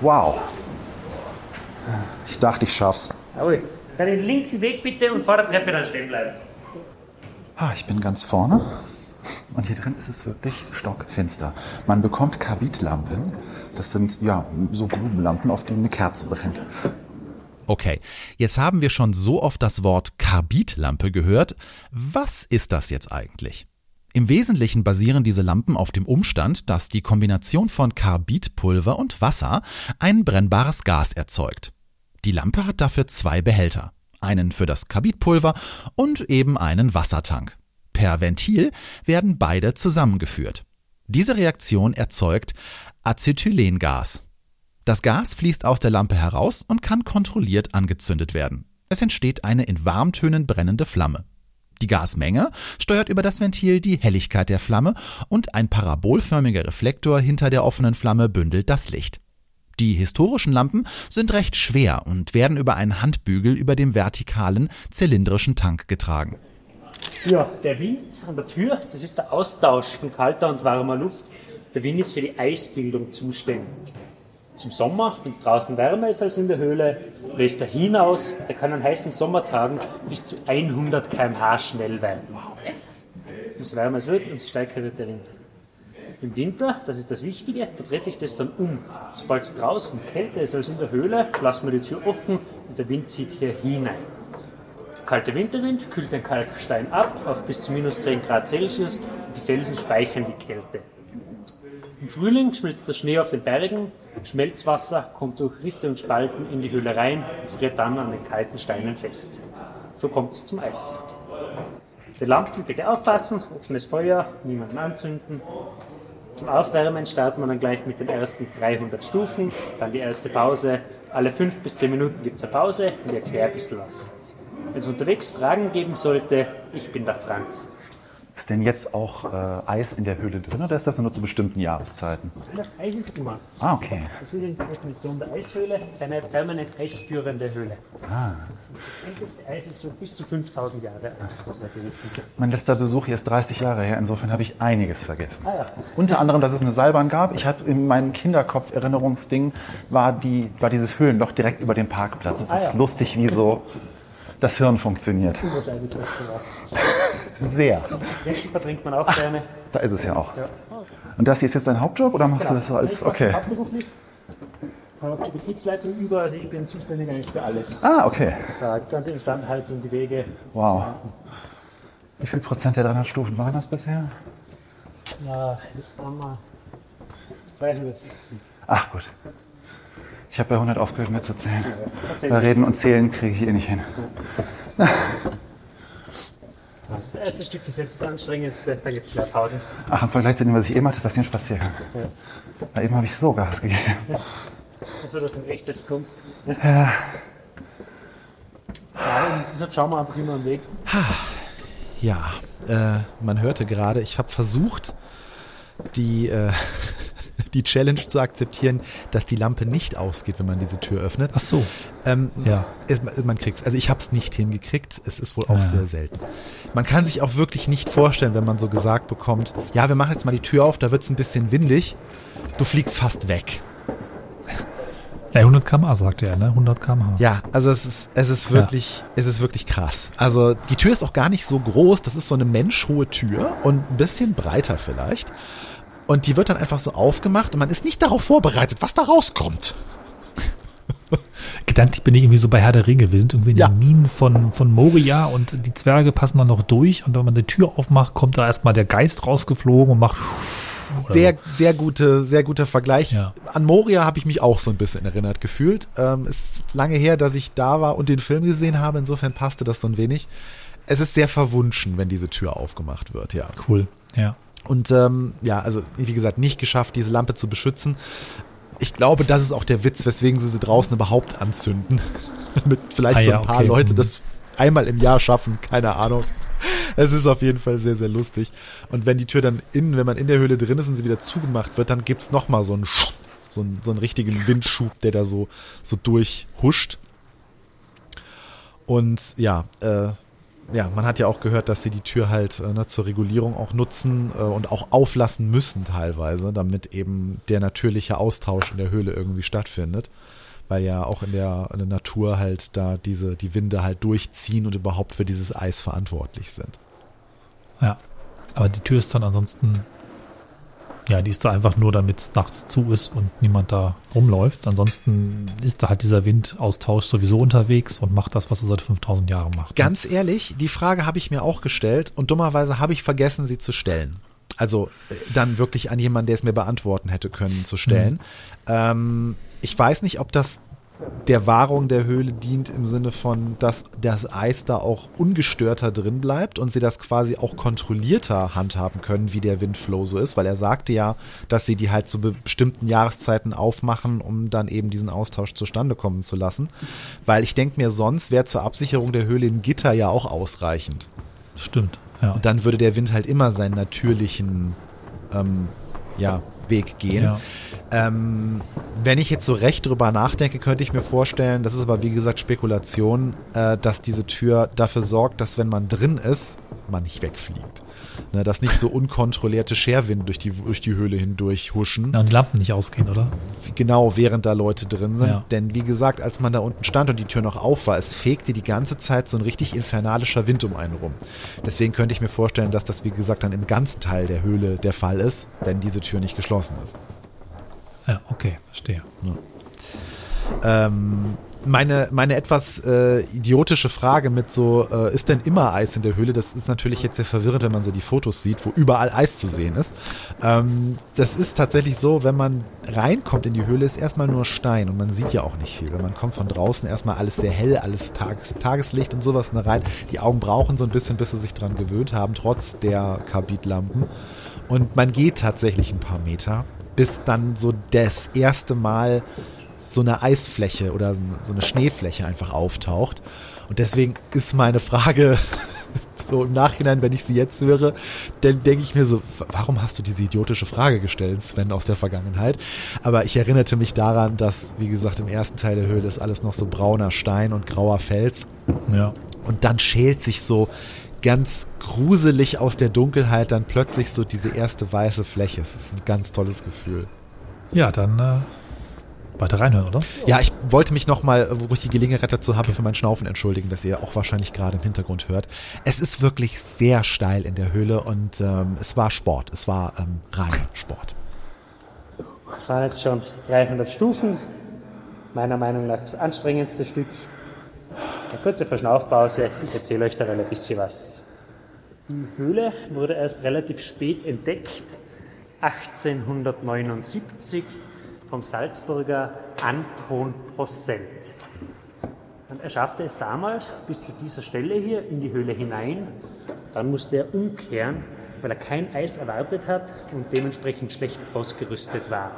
Wow. Ich dachte, ich schaff's. Jawohl. Dann den linken Weg bitte und vor der Treppe dann stehen bleiben. Ah, ich bin ganz vorne. Und hier drin ist es wirklich stockfinster. Man bekommt Karbidlampen. Das sind ja so Grubenlampen, auf denen eine Kerze brennt. Okay, jetzt haben wir schon so oft das Wort Karbidlampe gehört. Was ist das jetzt eigentlich? Im Wesentlichen basieren diese Lampen auf dem Umstand, dass die Kombination von Karbidpulver und Wasser ein brennbares Gas erzeugt. Die Lampe hat dafür zwei Behälter, einen für das Karbidpulver und eben einen Wassertank. Per Ventil werden beide zusammengeführt. Diese Reaktion erzeugt Acetylengas. Das Gas fließt aus der Lampe heraus und kann kontrolliert angezündet werden. Es entsteht eine in Warmtönen brennende Flamme. Die Gasmenge steuert über das Ventil die Helligkeit der Flamme und ein parabolförmiger Reflektor hinter der offenen Flamme bündelt das Licht. Die historischen Lampen sind recht schwer und werden über einen Handbügel über dem vertikalen, zylindrischen Tank getragen. Ja, der Wind an der Tür, das ist der Austausch von kalter und warmer Luft. Der Wind ist für die Eisbildung zuständig. Zum Sommer, wenn es draußen wärmer ist als in der Höhle, bläst er hinaus. Der kann einen heißen Sommertagen bis zu 100 km/h schnell werden. Umso wärmer es wird, umso stärker wird der Wind. Im Winter, das ist das Wichtige, da dreht sich das dann um. Sobald es draußen kälter ist als in der Höhle, lassen wir die Tür offen und der Wind zieht hier hinein. Kalter Winterwind kühlt den Kalkstein ab auf bis zu minus 10 Grad Celsius und die Felsen speichern die Kälte. Im Frühling schmilzt der Schnee auf den Bergen, Schmelzwasser kommt durch Risse und Spalten in die Höhle rein und friert dann an den kalten Steinen fest. So kommt es zum Eis. Die Lampen bitte aufpassen, offenes Feuer, niemanden anzünden, zum Aufwärmen starten wir dann gleich mit den ersten 300 Stufen, dann die erste Pause. Alle 5 bis 10 Minuten gibt es eine Pause und ich erkläre ein bisschen was. Wenn es unterwegs Fragen geben sollte, ich bin der Franz. Ist denn jetzt auch äh, Eis in der Höhle drin oder ist das nur zu bestimmten Jahreszeiten? Das Eis ist immer. Ah, okay. Das ist die Definition der Eishöhle, eine permanent eisführende Höhle. Ah. Das älteste Eis ist so bis zu 5000 Jahre alt. Mein letzter Besuch hier ist 30 Jahre her, insofern habe ich einiges vergessen. Ah, ja. Unter anderem, dass es eine Seilbahn gab. Ich hatte in meinem Kinderkopf-Erinnerungsding war, die, war dieses Höhlenloch direkt über dem Parkplatz. Es ah, ist ja. lustig, wie so das Hirn funktioniert. Sehr. Jetzt verbringt man auch Ach, gerne. Da ist es ja auch. Ja. Und das hier ist jetzt dein Hauptjob oder machst genau. du das so als. Okay. Ich habe die Betriebsleitung über, also ich bin zuständig eigentlich für alles. Ah, okay. Da die ganze Instandhaltung, die Wege. Wow. Wie viel Prozent der 300 Stufen waren das bisher? Ja, jetzt haben wir 270. Ach gut. Ich habe bei 100 aufgehört mehr zu zählen. Ja, bei Reden und Zählen kriege ich eh nicht hin. Das erste Stück ist jetzt das anstrengendste, dann gibt es wieder Pausen. Ach, im Vergleich zu dem, was ich eben hatte, ist das hier ein Spaziergang. Ja. Da eben habe ich so Gas gegeben. Also, dass du rechts jetzt kommst. Ja. ja und deshalb schauen wir einfach immer am Weg. Ja, äh, man hörte gerade, ich habe versucht, die, äh, die Challenge zu akzeptieren, dass die Lampe nicht ausgeht, wenn man diese Tür öffnet. Ach so. Ähm, ja. Es, man kriegt's. Also ich habe es nicht hingekriegt. Es ist wohl auch ja. sehr selten. Man kann sich auch wirklich nicht vorstellen, wenn man so gesagt bekommt, ja, wir machen jetzt mal die Tür auf, da wird es ein bisschen windig. Du fliegst fast weg. Ja, 100 km/h sagt er, ne? 100 km/h. Ja, also es ist, es ist wirklich, ja. es ist wirklich krass. Also die Tür ist auch gar nicht so groß. Das ist so eine menschhohe Tür und ein bisschen breiter vielleicht. Und die wird dann einfach so aufgemacht und man ist nicht darauf vorbereitet, was da rauskommt. gedanklich bin ich irgendwie so bei Herr der Ringe. Wir sind irgendwie in Ja. den Minen von, von Moria und die Zwerge passen dann noch durch. Und wenn man die Tür aufmacht, kommt da erstmal der Geist rausgeflogen und macht. Sehr, sehr gute, sehr guter Vergleich. Ja. An Moria habe ich mich auch so ein bisschen erinnert gefühlt. Ähm, ist lange her, dass ich da war und den Film gesehen habe. Insofern passte das so ein wenig. Es ist sehr verwunschen, wenn diese Tür aufgemacht wird, ja. Cool. Ja. Und ähm, ja, also wie gesagt, nicht geschafft, diese Lampe zu beschützen. Ich glaube, das ist auch der Witz, weswegen sie sie draußen überhaupt anzünden. Damit vielleicht Ah so ja, ein paar okay. Leute Mhm. das einmal im Jahr schaffen, keine Ahnung. Es ist auf jeden Fall sehr, sehr lustig. Und wenn die Tür dann innen, wenn man in der Höhle drin ist und sie wieder zugemacht wird, dann gibt's noch mal so einen, so einen, so einen richtigen Windschub, der da so, so durchhuscht. Und ja, äh, ja, man hat ja auch gehört, dass sie die Tür halt äh, ne, zur Regulierung auch nutzen äh, und auch auflassen müssen teilweise, damit eben der natürliche Austausch in der Höhle irgendwie stattfindet. Weil ja auch in der, in der Natur halt da diese, die Winde halt durchziehen und überhaupt für dieses Eis verantwortlich sind. Ja. Aber die Tür ist dann ansonsten. Ja, die ist da einfach nur, damit es nachts zu ist und niemand da rumläuft. Ansonsten ist da halt dieser Windaustausch sowieso unterwegs und macht das, was er seit 5000 Jahren macht. Ganz ehrlich, die Frage habe ich mir auch gestellt und dummerweise habe ich vergessen, sie zu stellen. Also äh, dann wirklich an jemanden, der es mir beantworten hätte können, zu stellen. Ähm, ich weiß nicht, ob das der Wahrung der Höhle dient im Sinne von, dass das Eis da auch ungestörter drin bleibt und sie das quasi auch kontrollierter handhaben können, wie der Windflow so ist, weil er sagte ja, dass sie die halt zu be- bestimmten Jahreszeiten aufmachen, um dann eben diesen Austausch zustande kommen zu lassen. Weil ich denke mir, sonst wäre zur Absicherung der Höhle ein Gitter ja auch ausreichend. Stimmt. Ja. Und dann würde der Wind halt immer seinen natürlichen ähm, ja, Weg gehen. Ja. Ähm, wenn ich jetzt so recht drüber nachdenke, könnte ich mir vorstellen, das ist aber wie gesagt Spekulation, äh, dass diese Tür dafür sorgt, dass wenn man drin ist, man nicht wegfliegt. Ne, dass nicht so unkontrollierte Scherwinde durch die, durch die Höhle hindurch huschen Ja, und die Lampen nicht ausgehen, oder? genau während da Leute drin sind. Ja. Denn wie gesagt, als man da unten stand und die Tür noch auf war, es fegte die ganze Zeit so ein richtig infernalischer Wind um einen rum. Deswegen könnte ich mir vorstellen, dass das wie gesagt dann im ganzen Teil der Höhle der Fall ist, wenn diese Tür nicht geschlossen ist. Ja, okay, verstehe. Ähm, meine, meine etwas äh, idiotische Frage mit so, äh, ist denn immer Eis in der Höhle? Das ist natürlich jetzt sehr verwirrend, wenn man so die Fotos sieht, wo überall Eis zu sehen ist. Ähm, das ist tatsächlich so, wenn man reinkommt in die Höhle, ist erstmal nur Stein und man sieht ja auch nicht viel. Wenn man kommt von draußen erstmal alles sehr hell, alles Tages, Tageslicht und sowas rein. Die Augen brauchen so ein bisschen, bis sie sich dran gewöhnt haben, trotz der Karbidlampen. Und man geht tatsächlich ein paar Meter, bis dann so das erste Mal so eine Eisfläche oder so eine Schneefläche einfach auftaucht. Und deswegen ist meine Frage so im Nachhinein, wenn ich sie jetzt höre, dann denke ich mir so, warum hast du diese idiotische Frage gestellt, Sven, aus der Vergangenheit? Aber ich erinnerte mich daran, dass, wie gesagt, im ersten Teil der Höhle ist alles noch so brauner Stein und grauer Fels. Ja. Und dann schält sich so ganz gruselig aus der Dunkelheit dann plötzlich so diese erste weiße Fläche. Es ist ein ganz tolles Gefühl. Ja, dann äh, weiter reinhören, oder? Ja, ich wollte mich nochmal, wo ich die Gelegenheit dazu habe, für mein Schnaufen entschuldigen, dass ihr auch wahrscheinlich gerade im Hintergrund hört. Es ist wirklich sehr steil in der Höhle und ähm, es war Sport. Es war ähm, reiner Sport. Das waren jetzt schon 300 Stufen. Meiner Meinung nach das anstrengendste Stück. Eine kurze Verschnaufpause. Ich erzähle euch daran ein bisschen was. Die Höhle wurde erst relativ spät entdeckt, 1879 vom Salzburger Anton Posselt. Und er schaffte es damals bis zu dieser Stelle hier in die Höhle hinein. Dann musste er umkehren, weil er kein Eis erwartet hat und dementsprechend schlecht ausgerüstet war.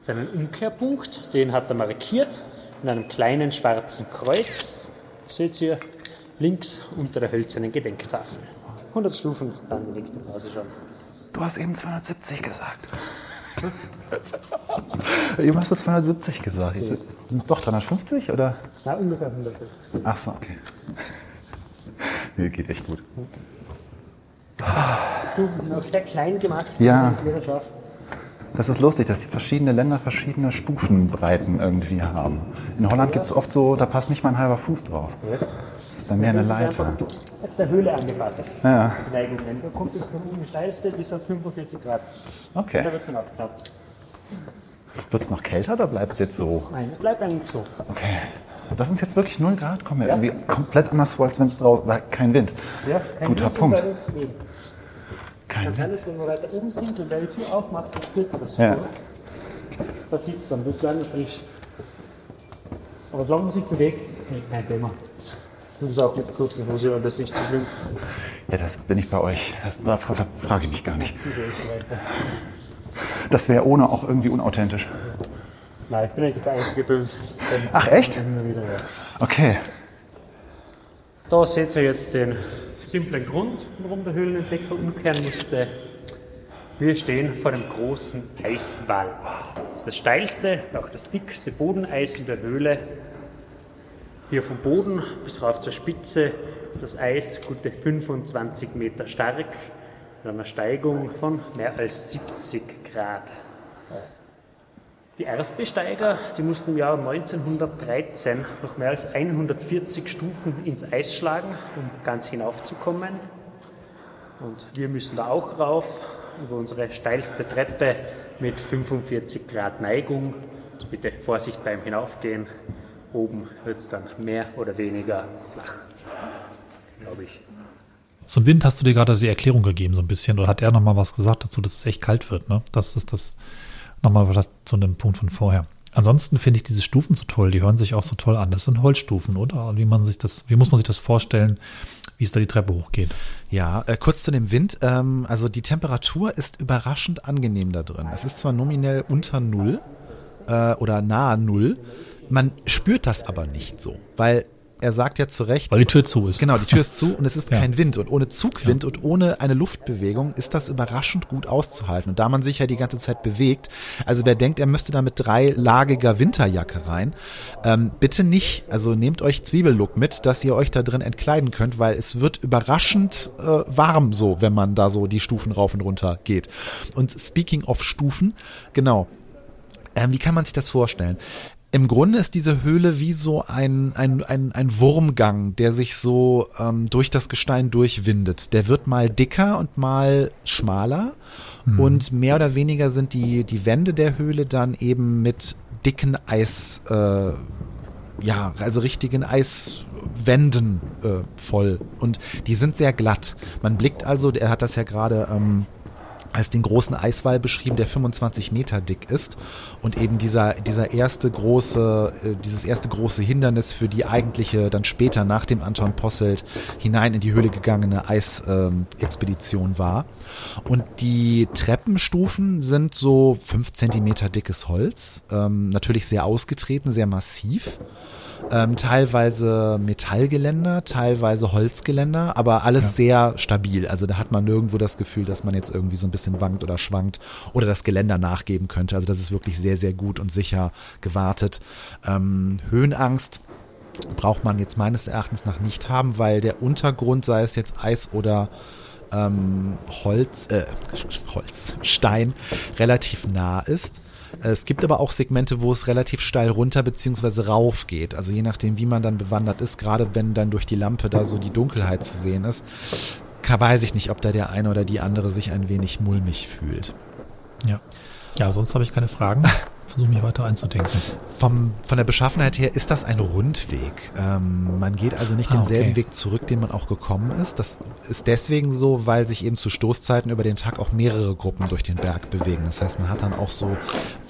Seinen Umkehrpunkt, den hat er markiert in einem kleinen schwarzen Kreuz. Seht ihr links unter der hölzernen Gedenktafel. 100 Stufen, dann die nächste Pause schon. Du hast eben 270 gesagt. eben hast du 270 gesagt. Sind es doch 350 oder? Na, ungefähr 100 jetzt. Ach so, okay. Nee, geht echt gut. Stufen sind auch sehr klein gemacht. Ja. Die. Das ist lustig, dass die verschiedene Länder verschiedene Stufenbreiten irgendwie haben. In Holland gibt es oft so, da passt nicht mal ein halber Fuß drauf. Das ist dann mehr eine ist Leiter. der Höhle angepasst. Ja, Die. Da kommt es von oben steilste bis auf 45 Grad. okay. Da wird es dann abknappt. Wird es noch kälter oder bleibt es jetzt so? Nein, bleibt eigentlich so. Okay. Das sind jetzt wirklich 0 Grad? Kommt mir irgendwie komplett anders vor, als wenn es draußen war. Kein Wind. Ja, kein Guter Wind, Punkt. das ist. Kein Kann Wind. dass wenn wir weiter oben sind und die Tür aufmacht, dann spürt man das Ja. vor. Da zieht es dann wirklich an frisch. Aber solange man sich bewegt, ist nicht kein Thema. Du bist auch mit kurzen Hose und das ist nicht so schlimm. Ja, das bin ich bei euch. Das, da fra- frage ich mich gar nicht. Das wäre ohne auch irgendwie unauthentisch. Nein, ich bin nicht der Einzige uns. Ach, echt? Immer wieder, ja. Okay. Da seht ihr jetzt den simplen Grund, warum der Höhlenentdecker umkehren musste. Wir stehen vor dem großen Eiswall. Das ist das steilste, auch das dickste Bodeneis in der Höhle. Hier vom Boden bis rauf zur Spitze ist das Eis gute 25 Meter stark mit einer Steigung von mehr als 70 Grad. Die Erstbesteiger, die mussten im Jahr 1913 noch mehr als 140 Stufen ins Eis schlagen, um ganz hinaufzukommen. Und wir müssen da auch rauf, über unsere steilste Treppe mit 45 Grad Neigung. Also bitte Vorsicht beim Hinaufgehen. Oben wird es dann mehr oder weniger flach, glaube ich. Zum Wind hast du dir gerade die Erklärung gegeben, so ein bisschen, oder hat er nochmal was gesagt dazu, dass es echt kalt wird, ne? Das ist das nochmal zu einem Punkt von vorher. Ansonsten finde ich diese Stufen so toll, die hören sich auch so toll an. Das sind Holzstufen, oder? Wie man sich das, wie muss man sich das vorstellen, wie es da die Treppe hochgeht? Ja, äh, kurz zu dem Wind. Ähm, also die Temperatur ist überraschend angenehm da drin. Es ist zwar nominell unter Null äh, oder nahe Null, man spürt das aber nicht so, weil er sagt ja zu Recht, Weil die Tür zu ist. Genau, die Tür ist zu und es ist Ja. kein Wind. Und ohne Zugwind und ohne eine Luftbewegung ist das überraschend gut auszuhalten. Und da man sich ja die ganze Zeit bewegt, also wer denkt, er müsste da mit dreilagiger Winterjacke rein, ähm, bitte nicht. Also nehmt euch Zwiebellook mit, dass ihr euch da drin entkleiden könnt, weil es wird überraschend äh, warm so, wenn man da so die Stufen rauf und runter geht. Und speaking of Stufen, genau, ähm, wie kann man sich das vorstellen? Im Grunde ist diese Höhle wie so ein, ein, ein, ein Wurmgang, der sich so ähm, durch das Gestein durchwindet. Der wird mal dicker und mal schmaler. Und mehr oder weniger sind die, die Wände der Höhle dann eben mit dicken Eis, äh, ja, also richtigen Eiswänden äh, voll. Und die sind sehr glatt. Man blickt also, er hat das ja gerade ähm, als den großen Eiswall beschrieben, der 25 Meter dick ist und eben dieser dieser erste große äh, dieses erste große Hindernis für die eigentliche dann später nach dem Anton Posselt hinein in die Höhle gegangene Eisexpedition war. Und die Treppenstufen sind so fünf Zentimeter dickes Holz, ähm, natürlich sehr ausgetreten, sehr massiv ähm, teilweise Metallgeländer, teilweise Holzgeländer, aber alles sehr stabil. Also da hat man nirgendwo das Gefühl, dass man jetzt irgendwie so ein bisschen wankt oder schwankt oder das Geländer nachgeben könnte. Also das ist wirklich sehr, sehr gut und sicher gewartet. Ähm, Höhenangst braucht man jetzt meines Erachtens nach nicht haben, weil der Untergrund, sei es jetzt Eis oder ähm, Holz, äh, Holz, Stein, relativ nah ist. Es gibt aber auch Segmente, wo es relativ steil runter bzw. rauf geht. Also je nachdem, wie man dann bewandert ist, gerade wenn dann durch die Lampe da so die Dunkelheit zu sehen ist, weiß ich nicht, ob da der eine oder die andere sich ein wenig mulmig fühlt. Ja. Ja, sonst habe ich keine Fragen. Versuche mich weiter einzudenken. Vom, von der Beschaffenheit her ist das ein Rundweg. Ähm, man geht also nicht Ah, denselben okay. Weg zurück, den man auch gekommen ist. Das ist deswegen so, weil sich eben zu Stoßzeiten über den Tag auch mehrere Gruppen durch den Berg bewegen. Das heißt, man hat dann auch so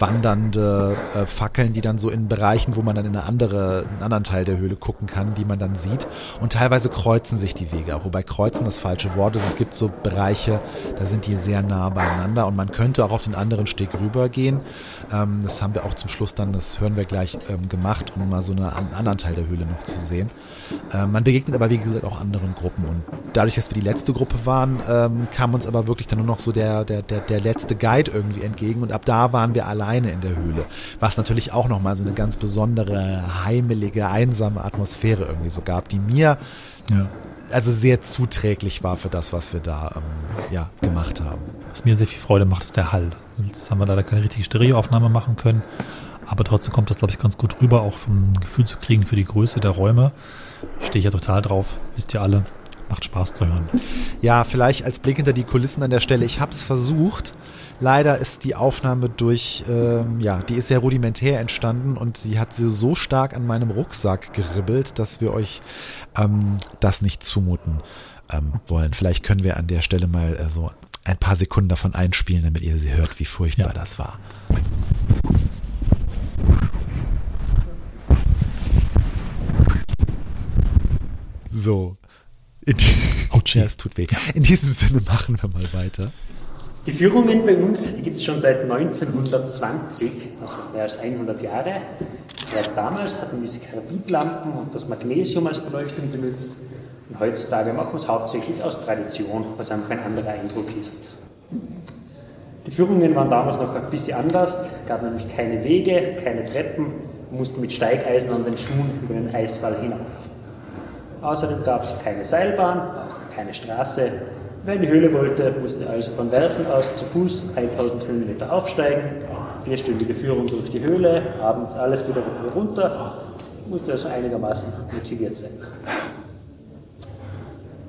wandernde äh, Fackeln, die dann so in Bereichen, wo man dann in eine andere, einen anderen Teil der Höhle gucken kann, die man dann sieht. Und teilweise kreuzen sich die Wege. Wobei kreuzen das falsche Wort ist. Es gibt so Bereiche, da sind die sehr nah beieinander und man könnte auch auf den anderen Steg rübergehen. Ähm, das haben wir auch zum Schluss dann, das hören wir gleich, ähm, gemacht, um mal so eine, einen anderen Teil der Höhle noch zu sehen. Ähm, man begegnet aber, wie gesagt, auch anderen Gruppen. Und dadurch, dass wir die letzte Gruppe waren, ähm, kam uns aber wirklich dann nur noch so der, der, der, der letzte Guide irgendwie entgegen. Und ab da waren wir alleine in der Höhle. Was natürlich auch nochmal so eine ganz besondere, heimelige, einsame Atmosphäre irgendwie so gab, die mir Ja. also sehr zuträglich war für das, was wir da ähm, ja, gemacht haben. Was mir sehr viel Freude macht, ist der Hall. Jetzt haben wir leider keine richtige Stereoaufnahme machen können. Aber trotzdem kommt das, glaube ich, ganz gut rüber, auch vom Gefühl zu kriegen für die Größe der Räume. Stehe ich ja total drauf, wisst ihr alle. macht Spaß zu hören. Ja, vielleicht als Blick hinter die Kulissen an der Stelle. Ich habe es versucht. Leider ist die Aufnahme durch, ähm, ja, die ist sehr rudimentär entstanden und sie hat so stark an meinem Rucksack geribbelt, dass wir euch ähm, das nicht zumuten ähm, wollen. Vielleicht können wir an der Stelle mal äh, so ein paar Sekunden davon einspielen, damit ihr sie hört, wie furchtbar ja. das war. So. In, oh, ja, es tut weh. In diesem Sinne machen wir mal weiter. Die Führungen bei uns, die gibt es schon seit 1920, also mehr als 100 Jahre. Bereits damals hatten wir diese Karbidlampen und das Magnesium als Beleuchtung benutzt. Und heutzutage machen wir es hauptsächlich aus Tradition, was einfach ein anderer Eindruck ist. Die Führungen waren damals noch ein bisschen anders, gab nämlich keine Wege, keine Treppen, man musste mit Steigeisen an den Schuhen über den Eiswall hinauf. Außerdem gab es keine Seilbahn, auch keine Straße, Wer in die Höhle wollte, musste also von Werfen aus zu Fuß 1000 Höhenmeter aufsteigen, vierstündige Führung durch die Höhle, abends alles wieder runter, musste also einigermaßen motiviert sein.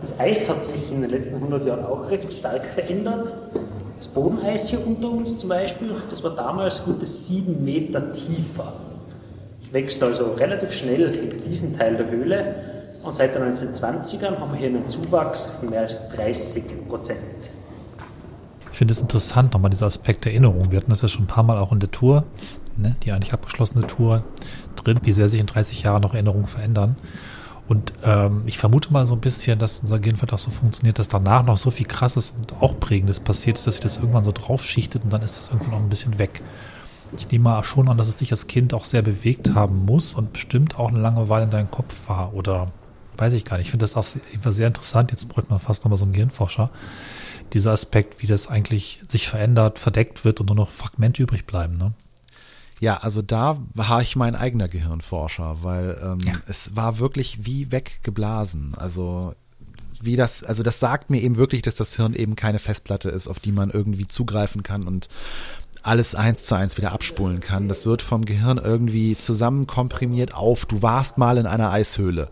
Das Eis hat sich in den letzten 100 Jahren auch recht stark verändert. Das Bodeneis hier unter uns zum Beispiel, das war damals gute 7 Meter tiefer. Wächst also relativ schnell in diesen Teil der Höhle und seit den 1920ern haben wir hier einen Zuwachs von mehr als 30 Prozent. Ich finde es interessant, nochmal dieser Aspekt der Erinnerung. Wir hatten das ja schon ein paar Mal auch in der Tour, ne, die eigentlich abgeschlossene Tour drin, wie sehr sich in 30 Jahren noch Erinnerungen verändern. Und ähm, ich vermute mal so ein bisschen, dass unser Gehirnfeld auch so funktioniert, dass danach noch so viel Krasses und auch Prägendes passiert ist, dass sich das irgendwann so draufschichtet und dann ist das irgendwann noch ein bisschen weg. Ich nehme mal schon an, dass es dich als Kind auch sehr bewegt haben muss und bestimmt auch eine lange Weile in deinem Kopf war oder weiß ich gar nicht. Ich finde das auch sehr interessant. Jetzt bräuchte man fast nochmal so einen Gehirnforscher. Dieser Aspekt, wie das eigentlich sich verändert, verdeckt wird und nur noch Fragmente übrig bleiben. Ne? Ja, also da war ich mein eigener Gehirnforscher, weil ähm, ja. es war wirklich wie weggeblasen. Also wie das, also das sagt mir eben wirklich, dass das Hirn eben keine Festplatte ist, auf die man irgendwie zugreifen kann und alles eins zu eins wieder abspulen kann. Das wird vom Gehirn irgendwie zusammenkomprimiert auf, du warst mal in einer Eishöhle.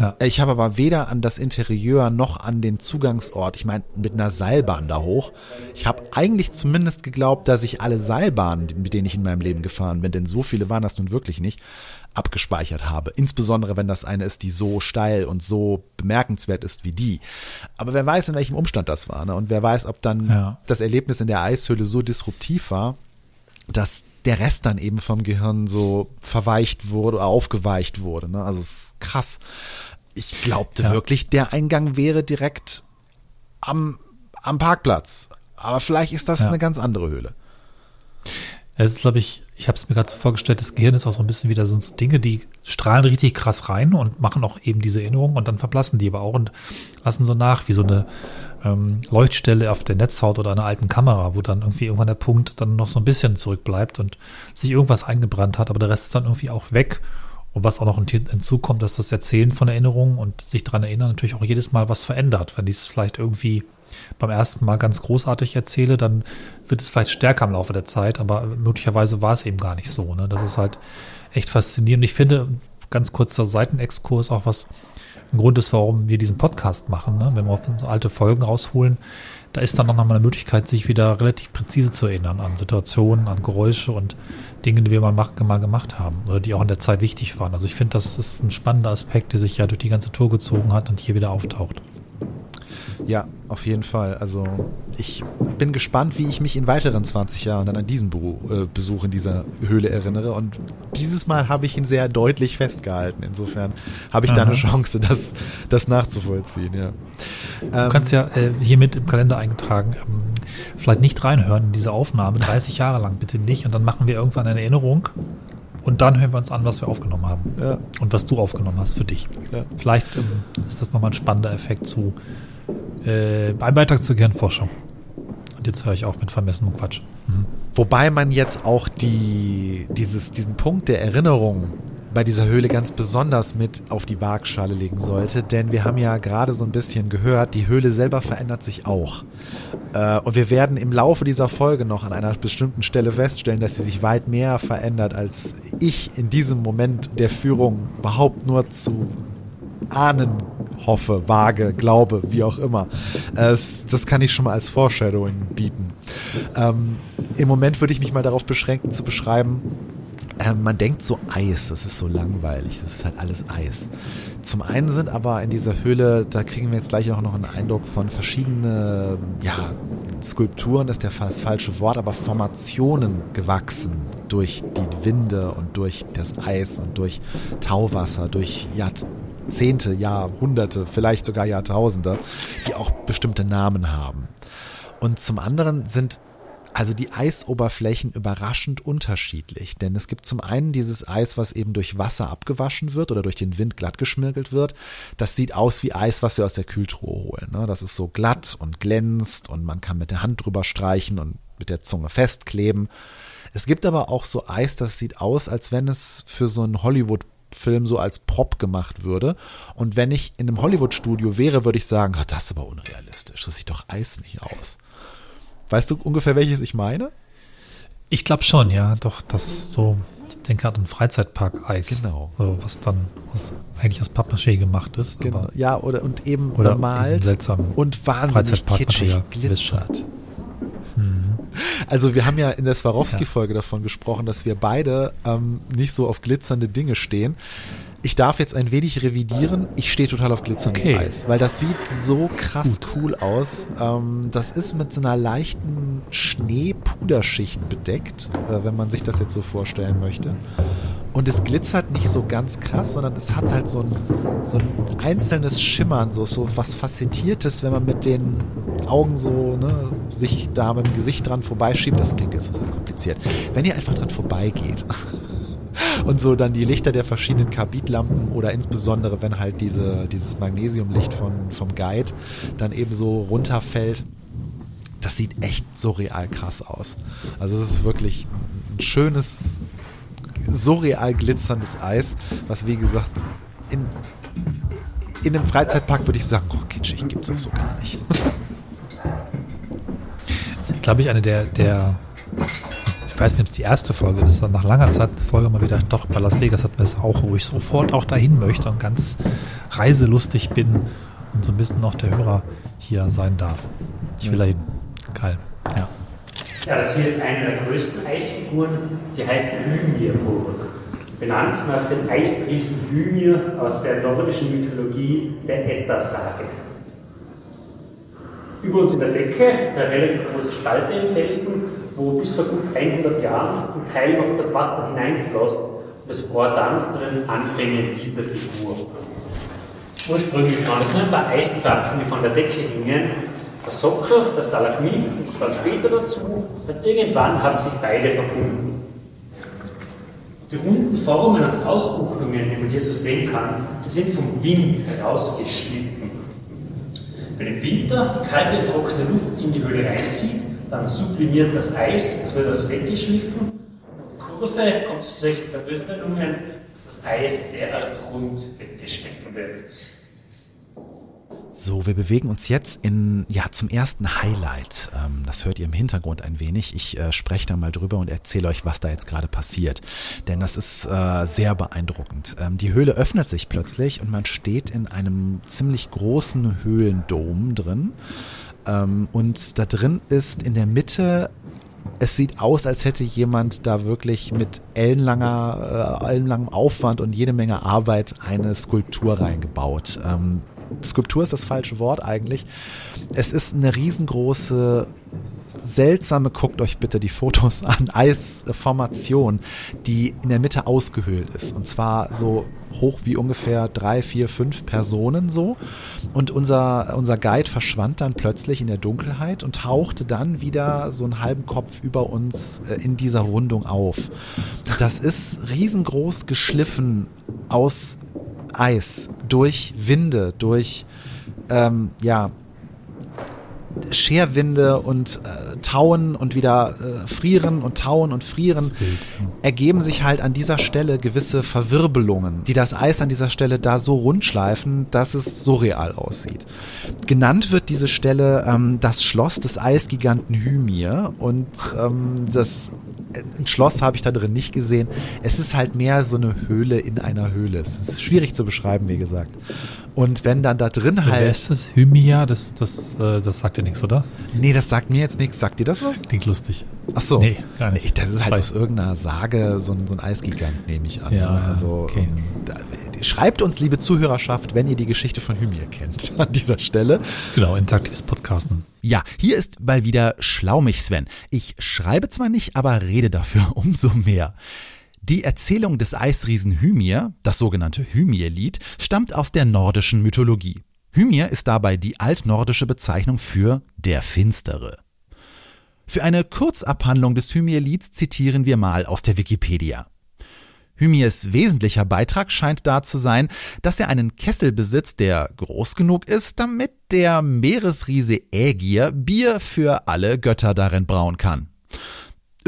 Ja. Ich habe aber weder an das Interieur noch an den Zugangsort, ich meine mit einer Seilbahn da hoch. Ich habe eigentlich zumindest geglaubt, dass ich alle Seilbahnen, mit denen ich in meinem Leben gefahren bin, denn so viele waren das nun wirklich nicht, abgespeichert habe. Insbesondere wenn das eine ist, die so steil und so bemerkenswert ist wie die. Aber wer weiß, in welchem Umstand das war. Ne? Und wer weiß, ob dann ja. das Erlebnis in der Eishöhle so disruptiv war, dass der Rest dann eben vom Gehirn so verweicht wurde oder aufgeweicht wurde. Ne? Also es ist krass. Ich glaubte ja. wirklich, der Eingang wäre direkt am, am Parkplatz. Aber vielleicht ist das ja. eine ganz andere Höhle. Es ist, glaube ich, ich habe es mir gerade so vorgestellt, das Gehirn ist auch so ein bisschen wieder so Dinge, die strahlen richtig krass rein und machen auch eben diese Erinnerungen und dann verblassen die aber auch und lassen so nach, wie so eine ähm, Leuchtstelle auf der Netzhaut oder einer alten Kamera, wo dann irgendwie irgendwann der Punkt dann noch so ein bisschen zurückbleibt und sich irgendwas eingebrannt hat, aber der Rest ist dann irgendwie auch weg. Und was auch noch hinzukommt, dass das Erzählen von Erinnerungen und sich daran erinnern natürlich auch jedes Mal was verändert. Wenn ich es vielleicht irgendwie beim ersten Mal ganz großartig erzähle, dann wird es vielleicht stärker im Laufe der Zeit, aber möglicherweise war es eben gar nicht so. Ne? Das ist halt echt faszinierend. Ich finde, ganz kurzer Seitenexkurs auch was ein Grund ist, warum wir diesen Podcast machen. Ne? Wenn wir auf unsere alte Folgen rausholen, da ist dann noch mal eine Möglichkeit, sich wieder relativ präzise zu erinnern an Situationen, an Geräusche und Dinge, die wir mal, mal gemacht haben oder die auch in der Zeit wichtig waren. Also ich finde, das ist ein spannender Aspekt, der sich ja durch die ganze Tour gezogen hat und hier wieder auftaucht. Ja, auf jeden Fall. Also ich bin gespannt, wie ich mich in weiteren 20 Jahren dann an diesen äh, Besuch in dieser Höhle erinnere. Und dieses Mal habe ich ihn sehr deutlich festgehalten. Insofern habe ich Aha. da eine Chance, das, das nachzuvollziehen. Ja. Du ähm, kannst ja äh, hiermit im Kalender eingetragen, ähm, vielleicht nicht reinhören in diese Aufnahme, 30 Jahre lang bitte nicht. Und dann machen wir irgendwann eine Erinnerung und dann hören wir uns an, was wir aufgenommen haben. Ja. Und was du aufgenommen hast für dich. Ja. Vielleicht ähm, ist das nochmal ein spannender Effekt zu äh, ein Beitrag zur Gehirnforschung. Und jetzt höre ich auf mit vermessenem Quatsch. Mhm. Wobei man jetzt auch die, dieses, diesen Punkt der Erinnerung bei dieser Höhle ganz besonders mit auf die Waagschale legen sollte, denn wir haben ja gerade so ein bisschen gehört, die Höhle selber verändert sich auch. Äh, und wir werden im Laufe dieser Folge noch an einer bestimmten Stelle feststellen, dass sie sich weit mehr verändert, als ich in diesem Moment der Führung überhaupt nur zu ahnen hoffe, wage, glaube, wie auch immer. Das kann ich schon mal als Foreshadowing bieten. Ähm, Im Moment würde ich mich mal darauf beschränken zu beschreiben, äh, man denkt so Eis, das ist so langweilig, das ist halt alles Eis. Zum einen sind aber in dieser Höhle, da kriegen wir jetzt gleich auch noch einen Eindruck von verschiedene, ja, Skulpturen ist der fast falsche Wort, aber Formationen gewachsen durch die Winde und durch das Eis und durch Tauwasser, durch Jahrzehnte, Jahrhunderte, vielleicht sogar Jahrtausende, die auch bestimmte Namen haben. Und zum anderen sind also die Eisoberflächen überraschend unterschiedlich, denn es gibt zum einen dieses Eis, was eben durch Wasser abgewaschen wird oder durch den Wind glatt geschmirgelt wird. Das sieht aus wie Eis, was wir aus der Kühltruhe holen. Ne? Das ist so glatt und glänzt und man kann mit der Hand drüber streichen und mit der Zunge festkleben. Es gibt aber auch so Eis, das sieht aus, als wenn es für so einen Hollywood Film so als Prop gemacht würde. Und wenn ich in einem Hollywood-Studio wäre, würde ich sagen, oh, das ist aber unrealistisch. Das sieht doch Eis nicht aus. Weißt du ungefähr, welches ich meine? Ich glaube schon, ja, doch, das so, ich denke gerade an Freizeitpark-Eis. Genau. So, was dann was eigentlich aus Pappmaché gemacht ist. Genau. Ja, oder und eben Oder bemalt und wahnsinnig kitschig glitzert. Also wir haben ja in der Swarovski-Folge davon gesprochen, dass wir beide ähm, nicht so auf glitzernde Dinge stehen. Ich darf jetzt ein wenig revidieren. Ich stehe total auf glitzerndes Okay. Eis, weil das sieht so krass cool aus. Ähm, das ist mit so einer leichten Schneepuderschicht bedeckt, äh, wenn man sich das jetzt so vorstellen möchte. Und es glitzert nicht so ganz krass, sondern es hat halt so ein, so ein einzelnes Schimmern, so, so was Facettiertes, wenn man mit den Augen so ne, sich da mit dem Gesicht dran vorbeischiebt. Das klingt jetzt total kompliziert. Wenn ihr einfach dran vorbeigeht und so dann die Lichter der verschiedenen Karbidlampen oder insbesondere wenn halt diese, dieses Magnesiumlicht von, vom Guide dann eben so runterfällt, das sieht echt surreal krass aus. Also es ist wirklich ein schönes, surreal glitzerndes Eis, was wie gesagt in, in einem Freizeitpark würde ich sagen, oh kitschig gibt's das so gar nicht. Das ist, glaube ich, eine der, der, weiß nicht, ob es die erste Folge ist, dann nach langer Zeit eine Folge mal wieder, doch, bei Las Vegas hatten wir es auch, wo ich sofort auch dahin möchte und ganz reiselustig bin und so ein bisschen auch der Hörer hier sein darf. Ich will dahin. Geil. Ja. Ja, das hier ist eine der größten Eisfiguren, die heißt Hymirburg. Benannt nach dem Eisriesen Hymir aus der nordischen Mythologie der Edda-Sage. Über uns in der Decke ist eine relativ große Spalte im Felsen, wo bis vor gut 100 Jahren zum Teil noch das Wasser hineingefloss. Das war dann zu den Anfängen dieser Figur. Ursprünglich waren es nur ein paar Eiszapfen, die von der Decke hingen. Der Sockel, das Stalagmit und dann später dazu. Und irgendwann haben sich beide verbunden. Die runden Formen und Ausbuchtungen, die man hier so sehen kann, sind vom Wind herausgeschnitten. Wenn im Winter kalte trockene Luft in die Höhle reinzieht, dann sublimiert das Eis, es wird das weggeschliffen. Und Kurve kommt zu solchen Verwirbelungen, dass das Eis derart rund weggestecken wird. So, wir bewegen uns jetzt in, ja, zum ersten Highlight. Ähm, das hört ihr im Hintergrund ein wenig. Ich äh, spreche da mal drüber und erzähle euch, was da jetzt gerade passiert. Denn das ist äh, sehr beeindruckend. Ähm, die Höhle öffnet sich plötzlich und man steht in einem ziemlich großen Höhlendom drin. Ähm, und da drin ist in der Mitte es sieht aus, als hätte jemand da wirklich mit ellenlanger, äh, ellenlangem Aufwand und jede Menge Arbeit eine Skulptur reingebaut. Ähm, Skulptur ist das falsche Wort eigentlich. Es ist eine riesengroße, seltsame, guckt euch bitte die Fotos an, Eisformation, die in der Mitte ausgehöhlt ist. Und zwar so hoch wie ungefähr drei, vier, fünf Personen so. Und unser, unser Guide verschwand dann plötzlich in der Dunkelheit und tauchte dann wieder so einen halben Kopf über uns äh, in dieser Rundung auf. Das ist riesengroß geschliffen aus Eis, durch Winde, durch ähm, ja, Scherwinde und äh, Tauen und wieder äh, frieren und tauen und frieren, ergeben sich halt an dieser Stelle gewisse Verwirbelungen, die das Eis an dieser Stelle da so rund schleifen, dass es surreal aussieht. Genannt wird diese Stelle ähm, das Schloss des Eisgiganten Hymir und ähm, das ein Schloss habe ich da drin nicht gesehen. Es ist halt mehr so eine Höhle in einer Höhle. Es ist schwierig zu beschreiben, wie gesagt. Und wenn dann da drin Wer halt. ist das? Hymia? Das, das, äh, das sagt dir nichts, oder? Nee, das sagt mir jetzt nichts. Sagt dir das was? Klingt lustig. Ach so. Nee, gar nicht. Ich, das ist halt Weiß. aus irgendeiner Sage so ein, so ein Eisgigant, nehme ich an. Ja, ne? also, okay. ähm, da, schreibt uns, liebe Zuhörerschaft, wenn ihr die Geschichte von Hymir kennt, an dieser Stelle. Genau, interaktives Podcasten. Ja, hier ist mal wieder Schlaumig Sven. Ich schreibe zwar nicht, aber rede dafür umso mehr. Die Erzählung des Eisriesen Hymir, das sogenannte Hymir-Lied, stammt aus der nordischen Mythologie. Hymir ist dabei die altnordische Bezeichnung für der Finstere. Für eine Kurzabhandlung des Hymir-Lieds zitieren wir mal aus der Wikipedia. Hymirs wesentlicher Beitrag scheint da zu sein, dass er einen Kessel besitzt, der groß genug ist, damit der Meeresriese Ägir Bier für alle Götter darin brauen kann.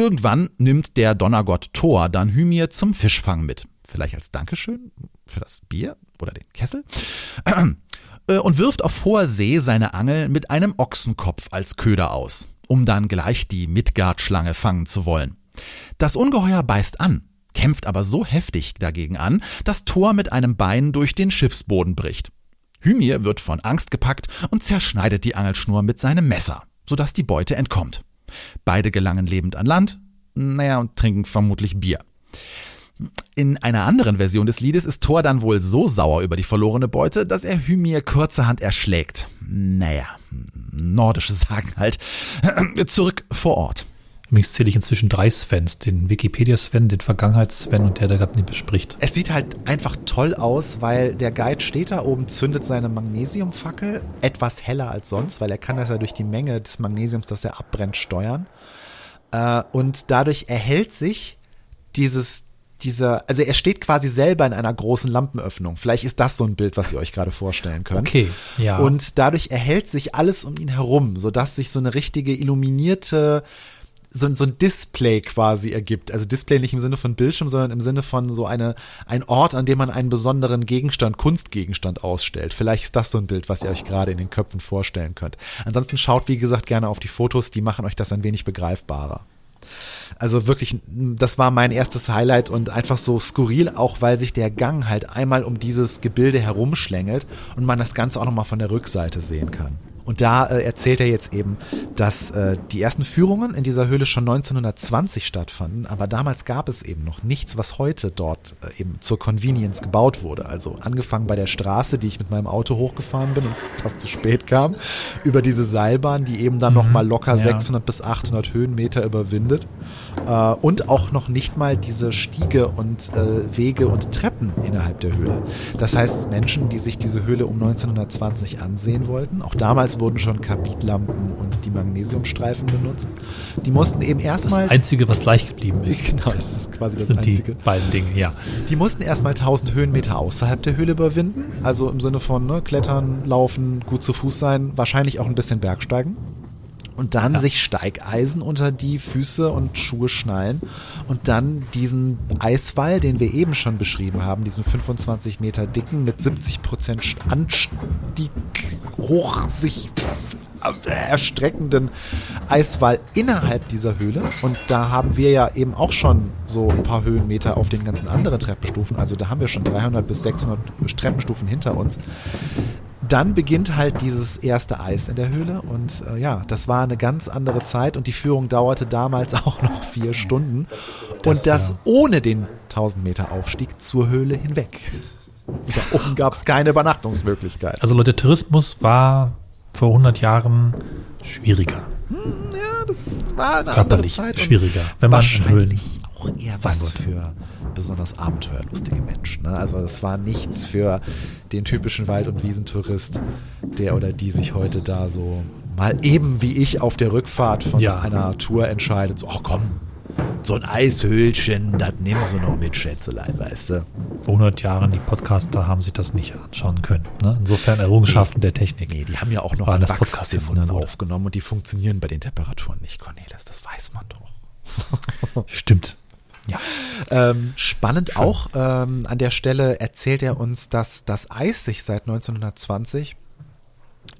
Irgendwann nimmt der Donnergott Thor dann Hymir zum Fischfang mit. Vielleicht als Dankeschön für das Bier oder den Kessel. Äh, Und wirft auf hoher See seine Angel mit einem Ochsenkopf als Köder aus, um dann gleich die Midgard-Schlange fangen zu wollen. Das Ungeheuer beißt an, kämpft aber so heftig dagegen an, dass Thor mit einem Bein durch den Schiffsboden bricht. Hymir wird von Angst gepackt und zerschneidet die Angelschnur mit seinem Messer, sodass die Beute entkommt. Beide gelangen lebend an Land, naja, und trinken vermutlich Bier. In einer anderen Version des Liedes ist Thor dann wohl so sauer über die verlorene Beute, dass er Hymir kurzerhand erschlägt. Naja, nordische Sagen halt. Zurück vor Ort. Übrigens zähle ich inzwischen drei Svens. Den Wikipedia-Sven, den Vergangenheits-Sven und der, der gerade nicht bespricht. Es sieht halt einfach toll aus, weil der Guide steht da oben, zündet seine Magnesiumfackel etwas heller als sonst, weil er kann das ja durch die Menge des Magnesiums, das er abbrennt, steuern. Äh, und dadurch erhält sich dieses, dieser, also er steht quasi selber in einer großen Lampenöffnung. Vielleicht ist das so ein Bild, was ihr euch gerade vorstellen könnt. Okay, ja. Und dadurch erhält sich alles um ihn herum, sodass sich so eine richtige illuminierte, so, so ein Display quasi ergibt. Also Display nicht im Sinne von Bildschirm, sondern im Sinne von so eine, ein Ort, an dem man einen besonderen Gegenstand, Kunstgegenstand ausstellt. Vielleicht ist das so ein Bild, was ihr euch gerade in den Köpfen vorstellen könnt. Ansonsten schaut, wie gesagt, gerne auf die Fotos, die machen euch das ein wenig begreifbarer. Also wirklich, das war mein erstes Highlight und einfach so skurril, auch weil sich der Gang halt einmal um dieses Gebilde herumschlängelt und man das Ganze auch nochmal von der Rückseite sehen kann. Und da äh, erzählt er jetzt eben, dass äh, die ersten Führungen in dieser Höhle schon 1920 stattfanden, aber damals gab es eben noch nichts, was heute dort äh, eben zur Convenience gebaut wurde. Also angefangen bei der Straße, die ich mit meinem Auto hochgefahren bin und fast zu spät kam, über diese Seilbahn, die eben dann noch mal locker ja. 600 bis 800 Höhenmeter überwindet äh, und auch noch nicht mal diese Stiege und äh, Wege und Treppen innerhalb der Höhle. Das heißt, Menschen, die sich diese Höhle um 1920 ansehen wollten, auch damals wurden schon Karbidlampen und die Magnesiumstreifen benutzt, die mussten eben Das erstmal Einzige, was gleich geblieben ist, Genau, das ist quasi das sind Einzige. die beiden Dinge, ja. Die mussten erstmal 1000 Höhenmeter außerhalb der Höhle überwinden. Also im Sinne von ne, Klettern, Laufen, gut zu Fuß sein, wahrscheinlich auch ein bisschen Bergsteigen. Und dann sich Steigeisen unter die Füße und Schuhe schnallen und dann diesen Eiswall, den wir eben schon beschrieben haben, diesen 25 Meter dicken mit 70 Prozent Anstieg hoch sich erstreckenden Eiswall innerhalb dieser Höhle. Und da haben wir ja eben auch schon so ein paar Höhenmeter auf den ganzen anderen Treppenstufen. Also da haben wir schon 300 bis 600 Treppenstufen hinter uns. Dann beginnt halt dieses erste Eis in der Höhle und äh, ja, das war eine ganz andere Zeit und die Führung dauerte damals auch noch vier Stunden und das ja. ohne den 1000 Meter Aufstieg zur Höhle hinweg. Und da oben gab es keine Übernachtungsmöglichkeit. Also Leute, Tourismus war vor 100 Jahren schwieriger. Ja, das war eine andere Körperlich Zeit. und schwieriger, wenn man in Höhlen wahrscheinlich auch eher was für besonders abenteuerlustige Menschen. Ne? Also das war nichts für den typischen Wald- und Wiesentourist, der oder die sich heute da so mal eben wie ich auf der Rückfahrt von Ja. einer Tour entscheidet, so, ach komm, so ein Eishöhlchen, das nimmst du noch mit, Schätzelein, weißt du. Vor 100 Jahren, die Podcaster haben sich das nicht anschauen können. Ne? Insofern Errungenschaften der Technik. Nee, die haben ja auch noch War ein das Podcast Wachszimmer erfunden dann wurde. aufgenommen und die funktionieren bei den Temperaturen nicht, Cornelis, das weiß man doch. Stimmt. Ja. Ähm, spannend auch, ähm, an der Stelle erzählt er uns, dass das Eis sich seit 1920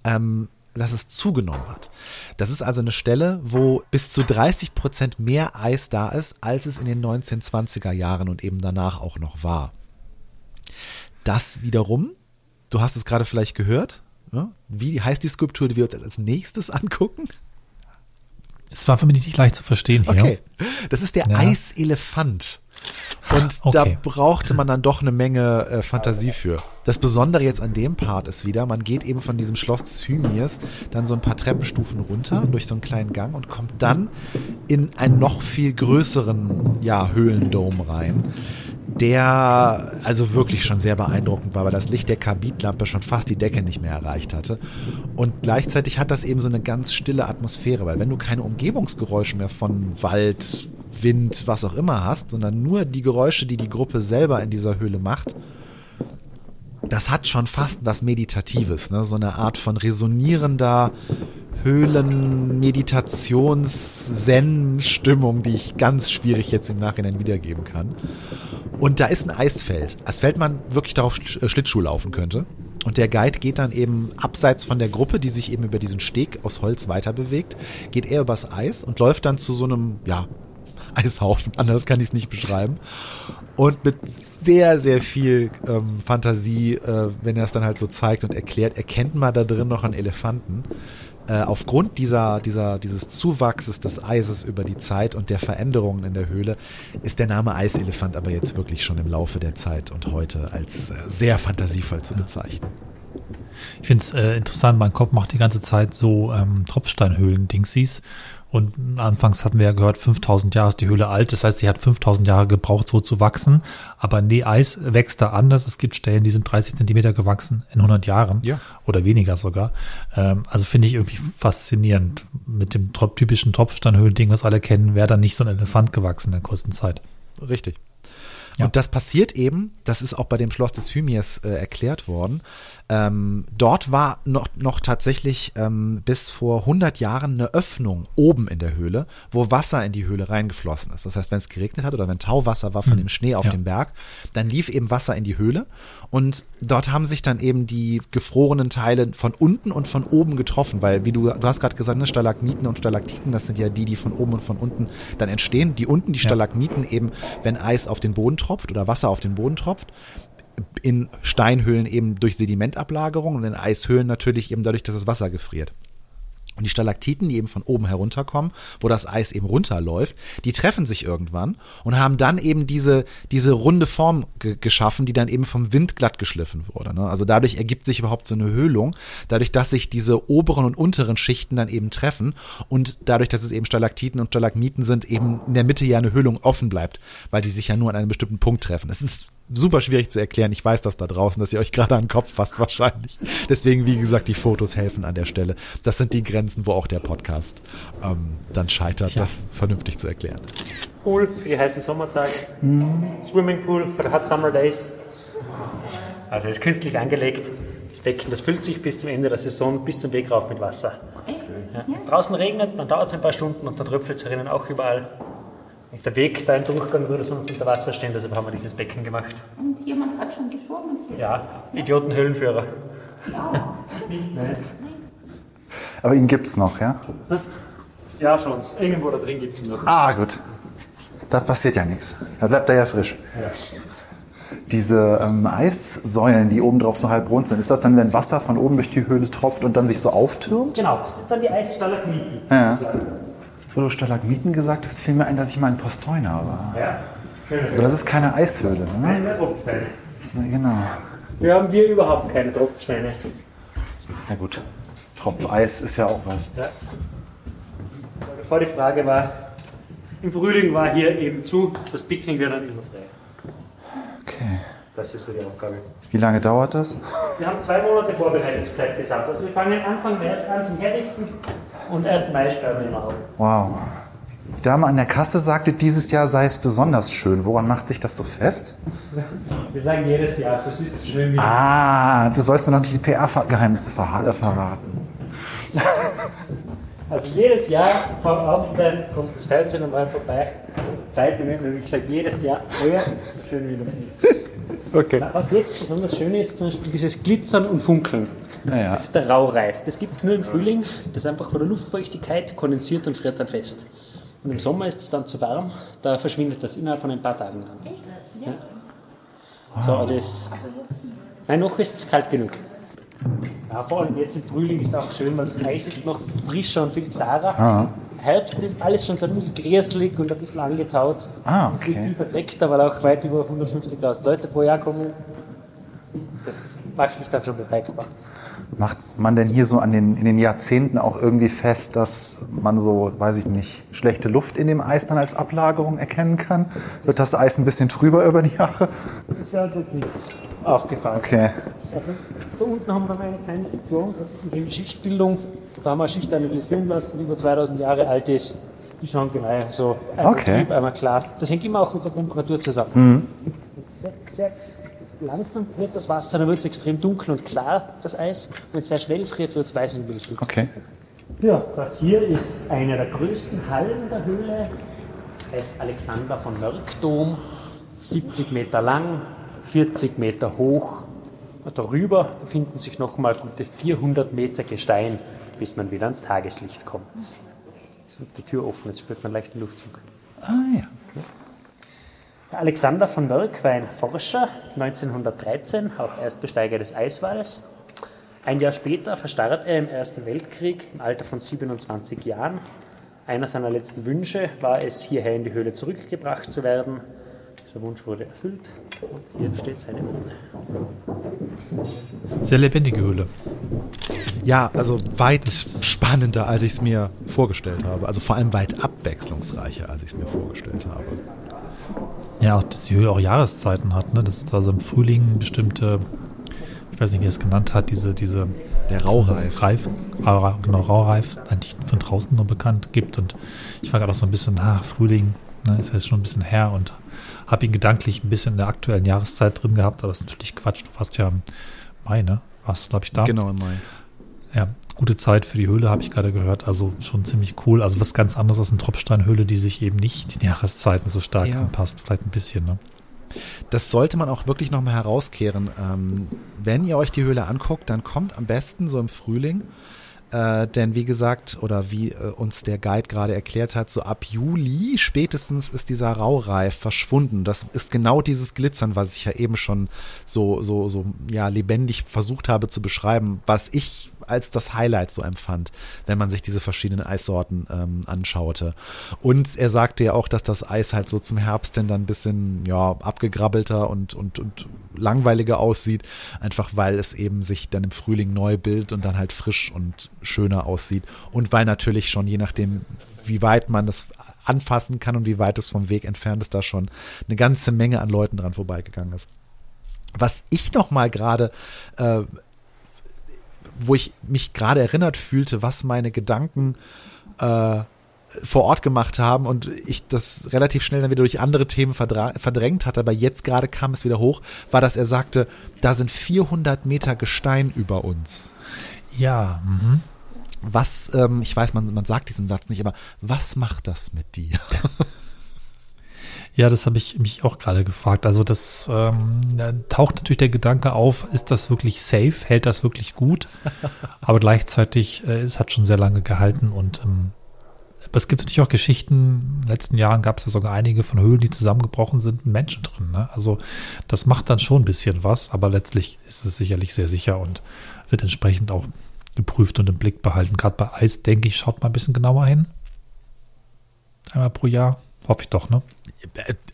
ähm, dass es zugenommen hat. Das ist also eine Stelle, wo bis zu 30 Prozent mehr Eis da ist, als es in den 1920er Jahren und eben danach auch noch war. Das wiederum, du hast es gerade vielleicht gehört, ja? wie heißt die Skulptur, die wir uns als nächstes angucken? Es war für mich nicht leicht zu verstehen hier. Okay, das ist der Ja. Eiselefant. Und Okay. da brauchte man dann doch eine Menge äh, Fantasie für. Das Besondere jetzt an dem Part ist wieder, man geht eben von diesem Schloss des Hymirs dann so ein paar Treppenstufen runter durch so einen kleinen Gang und kommt dann in einen noch viel größeren ja, Höhlendom rein, der also wirklich schon sehr beeindruckend war, weil das Licht der Karbidlampe schon fast die Decke nicht mehr erreicht hatte. Und gleichzeitig hat das eben so eine ganz stille Atmosphäre, weil wenn du keine Umgebungsgeräusche mehr von Wald, Wind, was auch immer hast, sondern nur die Geräusche, die die Gruppe selber in dieser Höhle macht, das hat schon fast was Meditatives, ne? so eine Art von resonierender Höhlen-Meditations-Zen-Stimmung, die ich ganz schwierig jetzt im Nachhinein wiedergeben kann. Und da ist ein Eisfeld, als Feld man wirklich darauf äh, Schlittschuh laufen könnte. Und der Guide geht dann eben abseits von der Gruppe, die sich eben über diesen Steg aus Holz weiter bewegt, geht er übers Eis und läuft dann zu so einem, ja, Eishaufen, anders kann ich es nicht beschreiben. Und mit sehr, sehr viel ähm, Fantasie, äh, wenn er es dann halt so zeigt und erklärt, erkennt man da drin noch einen Elefanten. Äh, aufgrund dieser, dieser, dieses Zuwachses des Eises über die Zeit und der Veränderungen in der Höhle ist der Name Eiselefant aber jetzt wirklich schon im Laufe der Zeit und heute als äh, sehr fantasievoll zu bezeichnen. Ich finde es äh, interessant, mein Kopf macht die ganze Zeit so ähm, Tropfsteinhöhlen-Dingsies. Und anfangs hatten wir ja gehört, 5000 Jahre ist die Höhle alt. Das heißt, sie hat 5000 Jahre gebraucht, so zu wachsen. Aber nee, Eis wächst da anders. Es gibt Stellen, die sind 30 Zentimeter gewachsen in 100 Jahren. Ja. Oder weniger sogar. Ähm, also finde ich irgendwie faszinierend. Mit dem typischen Tropfsteinhöhlen-Ding, was alle kennen, wäre dann nicht so ein Elefant gewachsen in der kurzen Zeit. Richtig. Ja. Und das passiert eben, das ist auch bei dem Schloss des Hymirs äh, erklärt worden. Ähm, dort war noch, noch tatsächlich ähm, bis vor 100 Jahren eine Öffnung oben in der Höhle, wo Wasser in die Höhle reingeflossen ist. Das heißt, wenn es geregnet hat oder wenn Tauwasser war von dem Schnee auf Ja. dem Berg, dann lief eben Wasser in die Höhle und dort haben sich dann eben die gefrorenen Teile von unten und von oben getroffen, weil wie du, du hast gerade gesagt, ne, Stalagmiten und Stalaktiten, das sind ja die, die von oben und von unten dann entstehen. Die unten, die Stalagmiten eben, wenn Eis auf den Boden tropft oder Wasser auf den Boden tropft, in Steinhöhlen eben durch Sedimentablagerung und in Eishöhlen natürlich eben dadurch, dass das Wasser gefriert. Und die Stalaktiten, die eben von oben herunterkommen, wo das Eis eben runterläuft, die treffen sich irgendwann und haben dann eben diese, diese runde Form ge geschaffen, die dann eben vom Wind glatt geschliffen wurde. Ne? Also dadurch ergibt sich überhaupt so eine Höhlung, dadurch, dass sich diese oberen und unteren Schichten dann eben treffen und dadurch, dass es eben Stalaktiten und Stalagmiten sind, eben in der Mitte ja eine Höhlung offen bleibt, weil die sich ja nur an einem bestimmten Punkt treffen. Es ist super schwierig zu erklären. Ich weiß das da draußen, dass ihr euch gerade an den Kopf fasst wahrscheinlich. Deswegen, wie gesagt, die Fotos helfen an der Stelle. Das sind die Grenzen, wo auch der Podcast ähm, dann scheitert, das vernünftig zu erklären. Pool für die heißen Sommertage. Swimmingpool für die Hot Summer Days. Also ist künstlich angelegt. Das Becken, das füllt sich bis zum Ende der Saison, bis zum Weg rauf mit Wasser. Ja. Draußen regnet, dann dauert es ein paar Stunden und dann tröpfelt es herinnen auch überall. Und der Weg da im Durchgang würde sonst unter Wasser stehen, deshalb haben wir dieses Becken gemacht. Und jemand hat schon geschwommen hier. Ja, Idioten-Höhlenführer. Ja. Aber ihn gibt's noch, ja? Ja, schon. Irgendwo da drin gibt es ihn noch. Ah, gut. Da passiert ja nichts. Da bleibt er ja frisch. Diese ähm, Eissäulen, die oben drauf so halb rund sind, ist das dann, wenn Wasser von oben durch die Höhle tropft und dann sich so auftürmt? Genau, das sind dann die Eisstalagmiten. Ja. Jetzt, wo du Stalagmiten gesagt hast, fiel mir ein, dass ich mal in Posteuner war. Ja. Aber das ist keine Eishöhle, ne? Das ist, genau. Wir haben hier überhaupt keine Tropfsteine. Ja gut. Tropfeis ist ja auch was. Ja. Bevor die Frage war, im Frühling war hier eben zu, das Pickeln wird dann immer frei. Okay. Das ist so die Aufgabe. Wie lange dauert das? Wir haben zwei Monate Vorbereitungszeit gesagt. Also wir fangen Anfang März an zum Herrichten und erst Mai sperren wir immer auf. Wow. Die Dame an der Kasse sagte, dieses Jahr sei es besonders schön. Woran macht sich das so fest? Wir sagen jedes Jahr, es ist so schön wie Ah, du sollst mir noch nicht die PR-Geheimnisse äh, verraten. Also jedes Jahr vor Abendstein kommt das Fernsehen mal vorbei. Zeit im Moment, ich sage jedes Jahr, heuer ist es so schön wie noch nie. Okay. Was jetzt besonders schön ist, zum Beispiel dieses Glitzern und Funkeln. Ja, ja. Das ist der Raureif. Das gibt es nur im Frühling. Das ist einfach von der Luftfeuchtigkeit kondensiert und friert dann fest. Und im Sommer ist es dann zu warm, da verschwindet das innerhalb von ein paar Tagen dann. Ja. So, das. Nein, noch ist es kalt genug. Ja, vor allem jetzt im Frühling ist es auch schön, weil das Eis ist noch frischer und viel klarer. Herbst ist alles schon so ein bisschen gräselig und ein bisschen angetaut. Ah, okay. verdreckter, weil auch weit über 150.000 Leute pro Jahr kommen. Das macht sich dann schon bemerkbar. Macht man denn hier so an den, in den Jahrzehnten auch irgendwie fest, dass man so, weiß ich nicht, schlechte Luft in dem Eis dann als Ablagerung erkennen kann? Wird das Eis ein bisschen trüber über die Jahre? Das ist uns jetzt nicht aufgefallen. Okay. Also, da unten haben wir eine kleine Sektion, das ist die Schichtbildung. Da haben wir Schicht analysieren lassen, die über 2000 Jahre alt ist. Die schauen genau so. Einmal Okay. trüb, einmal klar. Das hängt immer auch mit der Temperatur zusammen. Sehr, sehr langsam friert das Wasser, dann wird es extrem dunkel und klar, das Eis. Wenn es sehr schnell friert, wird es weiß und wild. Okay. Ja, das hier ist eine der größten Hallen der Höhle. Heißt Alexander von Mörkdom. 70 Meter lang, 40 Meter hoch. Und darüber befinden sich nochmal gute 400 Meter Gestein, bis man wieder ans Tageslicht kommt. Jetzt wird die Tür offen, jetzt spürt man leicht den Luftzug. Ah ja. Alexander von Mörk war ein Forscher, 1913, auch Erstbesteiger des Eiswalls. Ein Jahr später verstarb er im Ersten Weltkrieg im Alter von 27 Jahren. Einer seiner letzten Wünsche war es, hierher in die Höhle zurückgebracht zu werden. Dieser Wunsch wurde erfüllt und hier steht seine Urne. Sehr lebendige Höhle. Ja, also weit spannender, als ich es mir vorgestellt habe. Also vor allem weit abwechslungsreicher, als ich es mir vorgestellt habe. Ja, auch, dass die Höhle auch Jahreszeiten hat. Ne? Das ist also im Frühling bestimmte, ich weiß nicht, wie er es genannt hat, diese, diese Der Raureif. Reif, Ra- genau, Raureif, eigentlich von draußen nur bekannt gibt. Und ich war gerade auch so ein bisschen, ah, Frühling, ne, ist jetzt schon ein bisschen her und habe ihn gedanklich ein bisschen in der aktuellen Jahreszeit drin gehabt, aber das ist natürlich Quatsch. Du warst ja im Mai, ne? Warst du, glaube ich, da? Genau im Mai. Ja, gute Zeit für die Höhle, habe ich gerade gehört. Also schon ziemlich cool. Also was ganz anderes als eine Tropfsteinhöhle, die sich eben nicht den Jahreszeiten so stark Ja. anpasst. Vielleicht ein bisschen, ne? Das sollte man auch wirklich nochmal herauskehren. Ähm, wenn ihr euch die Höhle anguckt, dann kommt am besten so im Frühling. Äh, denn wie gesagt, oder wie äh, uns der Guide gerade erklärt hat, so ab Juli spätestens ist dieser Raureif verschwunden. Das ist genau dieses Glitzern, was ich ja eben schon so, so, so, ja, lebendig versucht habe zu beschreiben, was ich als das Highlight so empfand, wenn man sich diese verschiedenen Eissorten ähm, anschaute. Und er sagte ja auch, dass das Eis halt so zum Herbst denn dann ein bisschen ja, abgegrabbelter und, und, und langweiliger aussieht, einfach weil es eben sich dann im Frühling neu bildet und dann halt frisch und schöner aussieht. Und weil natürlich schon je nachdem, wie weit man das anfassen kann und wie weit es vom Weg entfernt ist, da schon eine ganze Menge an Leuten dran vorbeigegangen ist. Was ich noch mal gerade äh, wo ich mich gerade erinnert fühlte, was meine Gedanken äh, vor Ort gemacht haben und ich das relativ schnell dann wieder durch andere Themen verdrängt hatte, aber jetzt gerade kam es wieder hoch, war, dass er sagte, da sind 400 Meter Gestein über uns. Ja, mhm. Was, ähm, ich weiß, man, man sagt diesen Satz nicht, aber was macht das mit dir? Ja, das habe ich mich auch gerade gefragt. Also das ähm, da taucht natürlich der Gedanke auf, ist das wirklich safe? Hält das wirklich gut? Aber gleichzeitig, äh, es hat schon sehr lange gehalten und ähm, es gibt natürlich auch Geschichten, in den letzten Jahren gab es ja sogar einige von Höhlen, die zusammengebrochen sind, mit Menschen drin. Ne? Also das macht dann schon ein bisschen was, aber letztlich ist es sicherlich sehr sicher und wird entsprechend auch geprüft und im Blick behalten. Gerade bei Eis, denke ich, schaut mal ein bisschen genauer hin. Einmal pro Jahr. Hoffe ich doch, ne?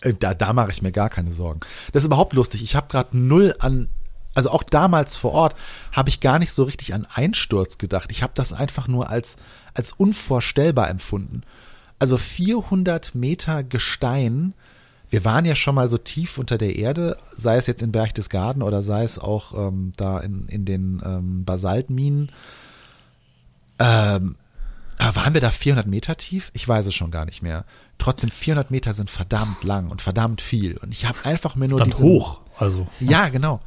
Äh, da, da mache ich mir gar keine Sorgen. Das ist überhaupt lustig. Ich habe gerade null an, also auch damals vor Ort habe ich gar nicht so richtig an Einsturz gedacht. Ich habe das einfach nur als als unvorstellbar empfunden. Also 400 Meter Gestein. Wir waren ja schon mal so tief unter der Erde, sei es jetzt in Berchtesgaden oder sei es auch ähm, da in, in den ähm, Basaltminen. Ähm, aber waren wir da 400 Meter tief? Ich weiß es schon gar nicht mehr. Trotzdem 400 Meter sind verdammt lang und verdammt viel. Und ich habe einfach mir nur diese hoch. Also ja, genau.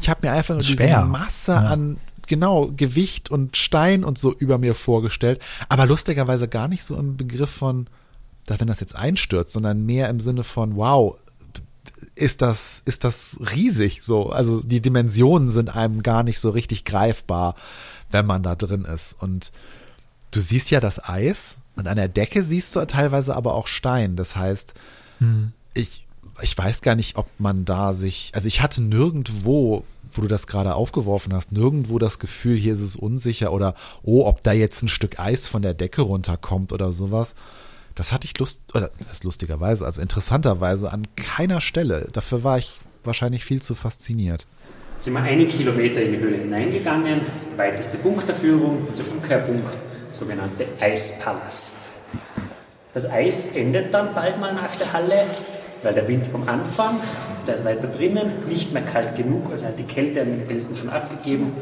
Ich habe mir einfach nur diese. Masse Ja. an genau Gewicht und Stein und so über mir vorgestellt, aber lustigerweise gar nicht so im Begriff von, dass wenn das jetzt einstürzt, sondern mehr im Sinne von wow, ist das, ist das riesig so. Also die Dimensionen sind einem gar nicht so richtig greifbar, wenn man da drin ist. Und du siehst ja das Eis und an der Decke siehst du teilweise aber auch Stein. Das heißt, hm. ich, ich weiß gar nicht, ob man da sich, also ich hatte nirgendwo, wo du das gerade aufgeworfen hast, nirgendwo das Gefühl, hier ist es unsicher oder, oh, ob da jetzt ein Stück Eis von der Decke runterkommt oder sowas. Das hatte ich Lust, oder das ist lustigerweise, also interessanterweise an keiner Stelle. Dafür war ich wahrscheinlich viel zu fasziniert. Jetzt sind wir einen Kilometer in die Höhle hineingegangen, weiteste Punkt der Führung, unser Umkehrpunkt, sogenannte Eispalast. Das Eis endet dann bald mal nach der Halle, weil der Wind vom Anfang, der ist weiter drinnen, nicht mehr kalt genug, also hat die Kälte an den Felsen schon abgegeben,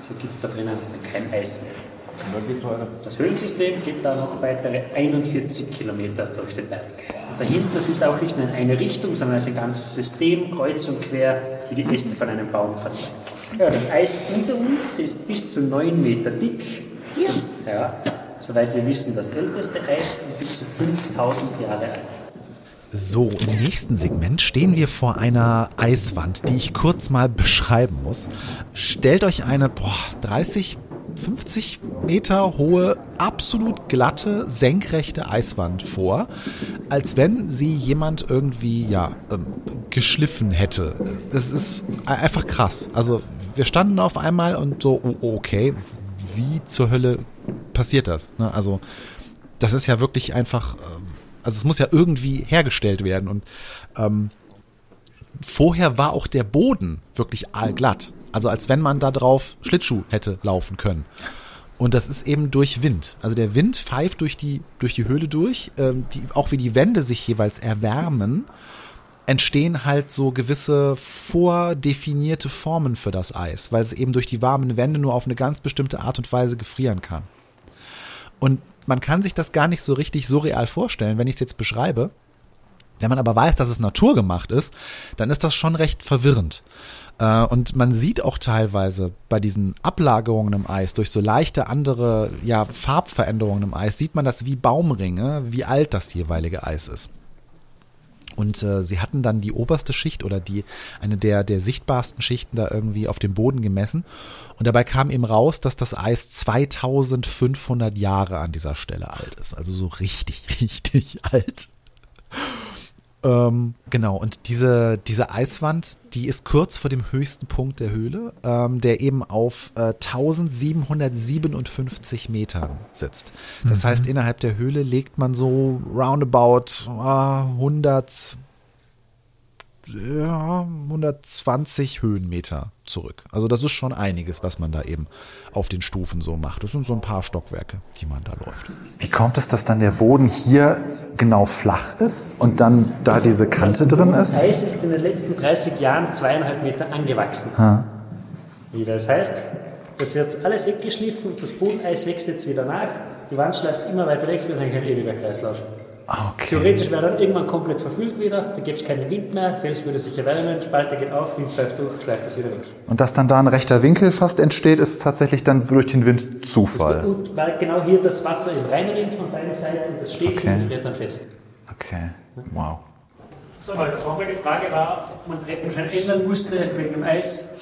so gibt es da drinnen kein Eis mehr. Das Höhlensystem geht da noch weitere 41 Kilometer durch den Berg. Und dahinten, das ist auch nicht nur in eine Richtung, sondern es ist ein ganzes System, kreuz und quer, wie die Äste von einem Baum verzweigt. Ja, das Eis unter uns ist bis zu 9 Meter dick. So, ja, soweit wir wissen, das älteste Eis und bis zu 5000 Jahre alt. So, im nächsten Segment stehen wir vor einer Eiswand, die ich kurz mal beschreiben muss. Stellt euch eine boah, 30 50 Meter hohe, absolut glatte, senkrechte Eiswand vor, als wenn sie jemand irgendwie, ja, ähm, geschliffen hätte. Das ist einfach krass. Also, wir standen auf einmal und so, oh, okay, wie zur Hölle passiert das? Ne? Also, das ist ja wirklich einfach, ähm, also es muss ja irgendwie hergestellt werden und ähm, vorher war auch der Boden wirklich allglatt. Also als wenn man da drauf Schlittschuh hätte laufen können. Und das ist eben durch Wind. Also der Wind pfeift durch die, durch die Höhle durch. Ähm, die, auch wie die Wände sich jeweils erwärmen, entstehen halt so gewisse vordefinierte Formen für das Eis, weil es eben durch die warmen Wände nur auf eine ganz bestimmte Art und Weise gefrieren kann. Und man kann sich das gar nicht so richtig surreal vorstellen, wenn ich es jetzt beschreibe. Wenn man aber weiß, dass es naturgemacht ist, dann ist das schon recht verwirrend. Äh, und man sieht auch teilweise bei diesen Ablagerungen im Eis durch so leichte andere ja, Farbveränderungen im Eis, sieht man das wie Baumringe, wie alt das jeweilige Eis ist. Und äh, sie hatten dann die oberste Schicht oder die eine der der sichtbarsten Schichten da irgendwie auf dem Boden gemessen und dabei kam eben raus, dass das Eis 2500 Jahre an dieser Stelle alt ist, also so richtig richtig alt. Ähm, genau, und diese, diese Eiswand, die ist kurz vor dem höchsten Punkt der Höhle, ähm, der eben auf äh, 1757 Metern sitzt. Das mhm. heißt, innerhalb der Höhle legt man so roundabout äh, 100, ja, 120 Höhenmeter zurück. Also das ist schon einiges, was man da eben auf den Stufen so macht. Das sind so ein paar Stockwerke, die man da läuft. Wie kommt es, dass dann der Boden hier genau flach ist und dann da diese Kante drin ist? Das Eis ist in den letzten 30 Jahren zweieinhalb Meter angewachsen. Ha. Wie das heißt, das ist jetzt alles weggeschliffen das Bodeneis wächst jetzt wieder nach. Die Wand schleift immer weiter weg, dann ein ewiger Kreislauf. Okay. Theoretisch wäre dann irgendwann komplett verfüllt wieder, da gibt es keinen Wind mehr, Fels würde sich erwärmen, Spalte geht auf, Wind pfeift durch, schleift es wieder weg. Und dass dann da ein rechter Winkel fast entsteht, ist tatsächlich dann durch den Wind Zufall. Und weil genau hier das Wasser im reinrinnt von beiden Seiten, das steht okay. und friert dann fest. Okay, wow. So, die zweite Frage war, ob man Treppen schon ändern musste wegen dem Eis.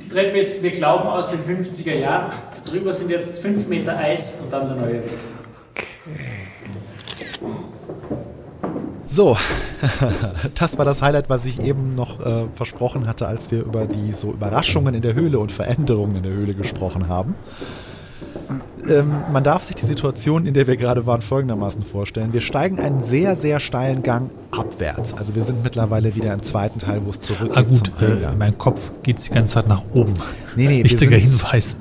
Die Treppe ist, wir glauben, aus den 50er Jahren. Drüber sind jetzt 5 Meter Eis und dann der neue Weg. Okay. So, das war das Highlight, was ich eben noch äh, versprochen hatte, als wir über die so Überraschungen in der Höhle und Veränderungen in der Höhle gesprochen haben. Ähm, man darf sich die Situation, in der wir gerade waren, folgendermaßen vorstellen. Wir steigen einen sehr, sehr steilen Gang abwärts. Also wir sind mittlerweile wieder im zweiten Teil, wo es zurückgeht. Ah gut, äh, in meinem Kopf geht die ganze Zeit nach oben. Nee, nee, Wichtiger Hinweis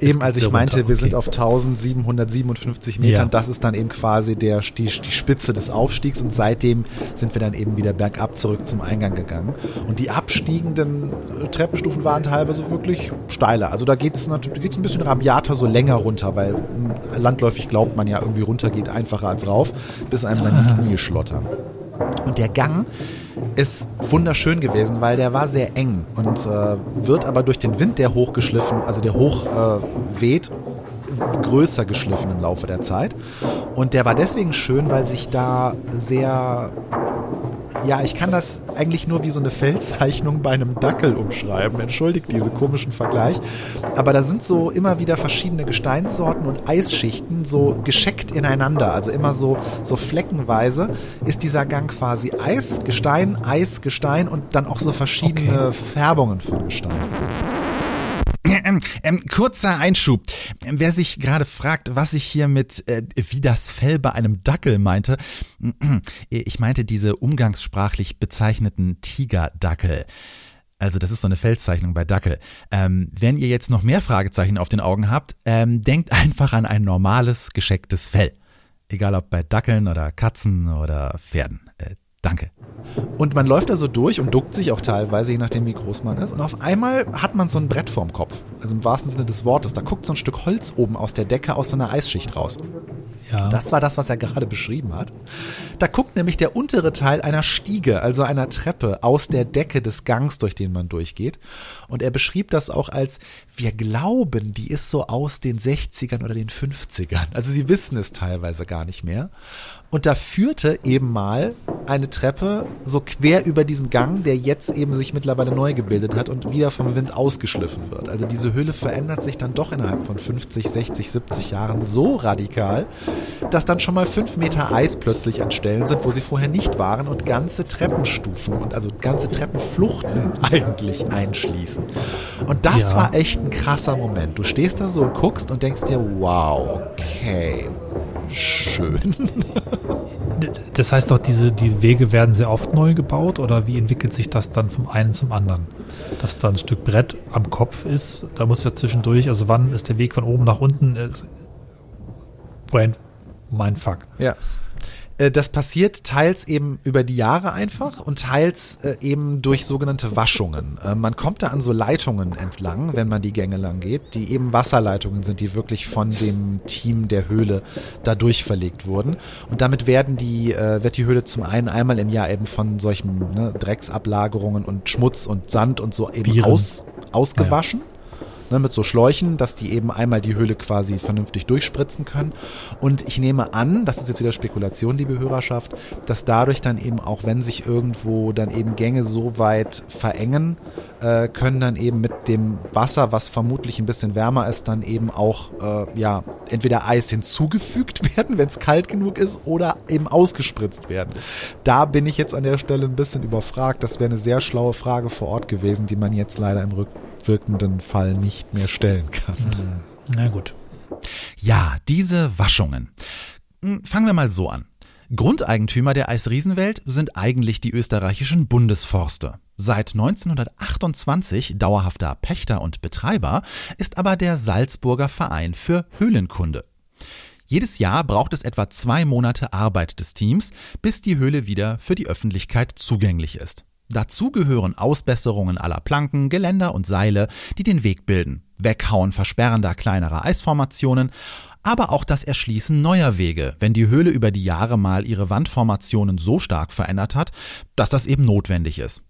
eben als ich meinte, runter, okay. wir sind auf 1757 Metern, ja. das ist dann eben quasi der, die, die Spitze des Aufstiegs und seitdem sind wir dann eben wieder bergab zurück zum Eingang gegangen. Und die abstiegenden Treppenstufen waren teilweise wirklich steiler. Also da geht es geht's ein bisschen rabiater so länger runter, weil hm, landläufig glaubt man ja irgendwie runter geht einfacher als rauf, bis einem dann die Knie schlottern. Und der Gang ist wunderschön gewesen, weil der war sehr eng und äh, wird aber durch den Wind, der hochgeschliffen, also der hoch äh, weht, größer geschliffen im Laufe der Zeit. Und der war deswegen schön, weil sich da sehr ja, ich kann das eigentlich nur wie so eine Feldzeichnung bei einem Dackel umschreiben. Entschuldigt diese komischen Vergleich. Aber da sind so immer wieder verschiedene Gesteinssorten und Eisschichten so gescheckt ineinander. Also immer so, so fleckenweise ist dieser Gang quasi Eis, Gestein, Eis, Gestein und dann auch so verschiedene okay. Färbungen von Gestein. Ähm, ähm, kurzer Einschub. Wer sich gerade fragt, was ich hier mit äh, wie das Fell bei einem Dackel meinte, ich meinte diese umgangssprachlich bezeichneten Tigerdackel. Also das ist so eine Feldzeichnung bei Dackel. Ähm, wenn ihr jetzt noch mehr Fragezeichen auf den Augen habt, ähm, denkt einfach an ein normales, geschecktes Fell. Egal ob bei Dackeln oder Katzen oder Pferden. Danke. Und man läuft da so durch und duckt sich auch teilweise, je nachdem wie groß man ist. Und auf einmal hat man so ein Brett vorm Kopf. Also im wahrsten Sinne des Wortes. Da guckt so ein Stück Holz oben aus der Decke aus so einer Eisschicht raus. Ja. Das war das, was er gerade beschrieben hat. Da guckt nämlich der untere Teil einer Stiege, also einer Treppe, aus der Decke des Gangs, durch den man durchgeht. Und er beschrieb das auch als, wir glauben, die ist so aus den 60ern oder den 50ern. Also sie wissen es teilweise gar nicht mehr. Und da führte eben mal eine Treppe so quer über diesen Gang, der jetzt eben sich mittlerweile neu gebildet hat und wieder vom Wind ausgeschliffen wird. Also diese Hülle verändert sich dann doch innerhalb von 50, 60, 70 Jahren so radikal, dass dann schon mal fünf Meter Eis plötzlich an Stellen sind, wo sie vorher nicht waren und ganze Treppenstufen und also ganze Treppenfluchten eigentlich einschließen. Und das ja. war echt ein krasser Moment. Du stehst da so und guckst und denkst dir, wow, okay, schön. Das heißt doch, diese, die Wege werden sehr oft neu gebaut oder wie entwickelt sich das dann vom einen zum anderen? Dass da ein Stück Brett am Kopf ist, da muss ja zwischendurch, also wann ist der Weg von oben nach unten? Brain, mein Fuck. Ja. Äh, das passiert teils eben über die Jahre einfach und teils äh, eben durch sogenannte Waschungen. Äh, man kommt da an so Leitungen entlang, wenn man die Gänge lang geht, die eben Wasserleitungen sind, die wirklich von dem Team der Höhle da durchverlegt wurden. Und damit werden die, wird die Höhle zum einen einmal im Jahr eben von solchen ne, Drecksablagerungen und Schmutz und Sand und so eben aus, ausgewaschen. Ja, ja ne, mit so Schläuchen, dass die eben einmal die Höhle quasi vernünftig durchspritzen können. Und ich nehme an, das ist jetzt wieder Spekulation, liebe Hörerschaft, dass dadurch dann eben auch, wenn sich irgendwo dann eben Gänge so weit verengen, äh, können dann eben mit dem Wasser, was vermutlich ein bisschen wärmer ist, dann eben auch äh, ja entweder Eis hinzugefügt werden, wenn es kalt genug ist, oder eben ausgespritzt werden. Da bin ich jetzt an der Stelle ein bisschen überfragt. Das wäre eine sehr schlaue Frage vor Ort gewesen, die man jetzt leider im Rücken wirkenden Fall nicht mehr stellen kann. Hm. Na gut. Ja, diese Waschungen. Hm, fangen wir mal so an. Grundeigentümer der Eisriesenwelt sind eigentlich die österreichischen Bundesforste. Seit 1928 dauerhafter Pächter und Betreiber ist aber der Salzburger Verein für Höhlenkunde. Jedes Jahr braucht es etwa zwei Monate Arbeit des Teams, bis die Höhle wieder für die Öffentlichkeit zugänglich ist. Dazu gehören Ausbesserungen aller Planken, Geländer und Seile, die den Weg bilden, Weghauen versperrender kleinerer Eisformationen, aber auch das Erschließen neuer Wege, wenn die Höhle über die Jahre mal ihre Wandformationen so stark verändert hat, dass das eben notwendig ist.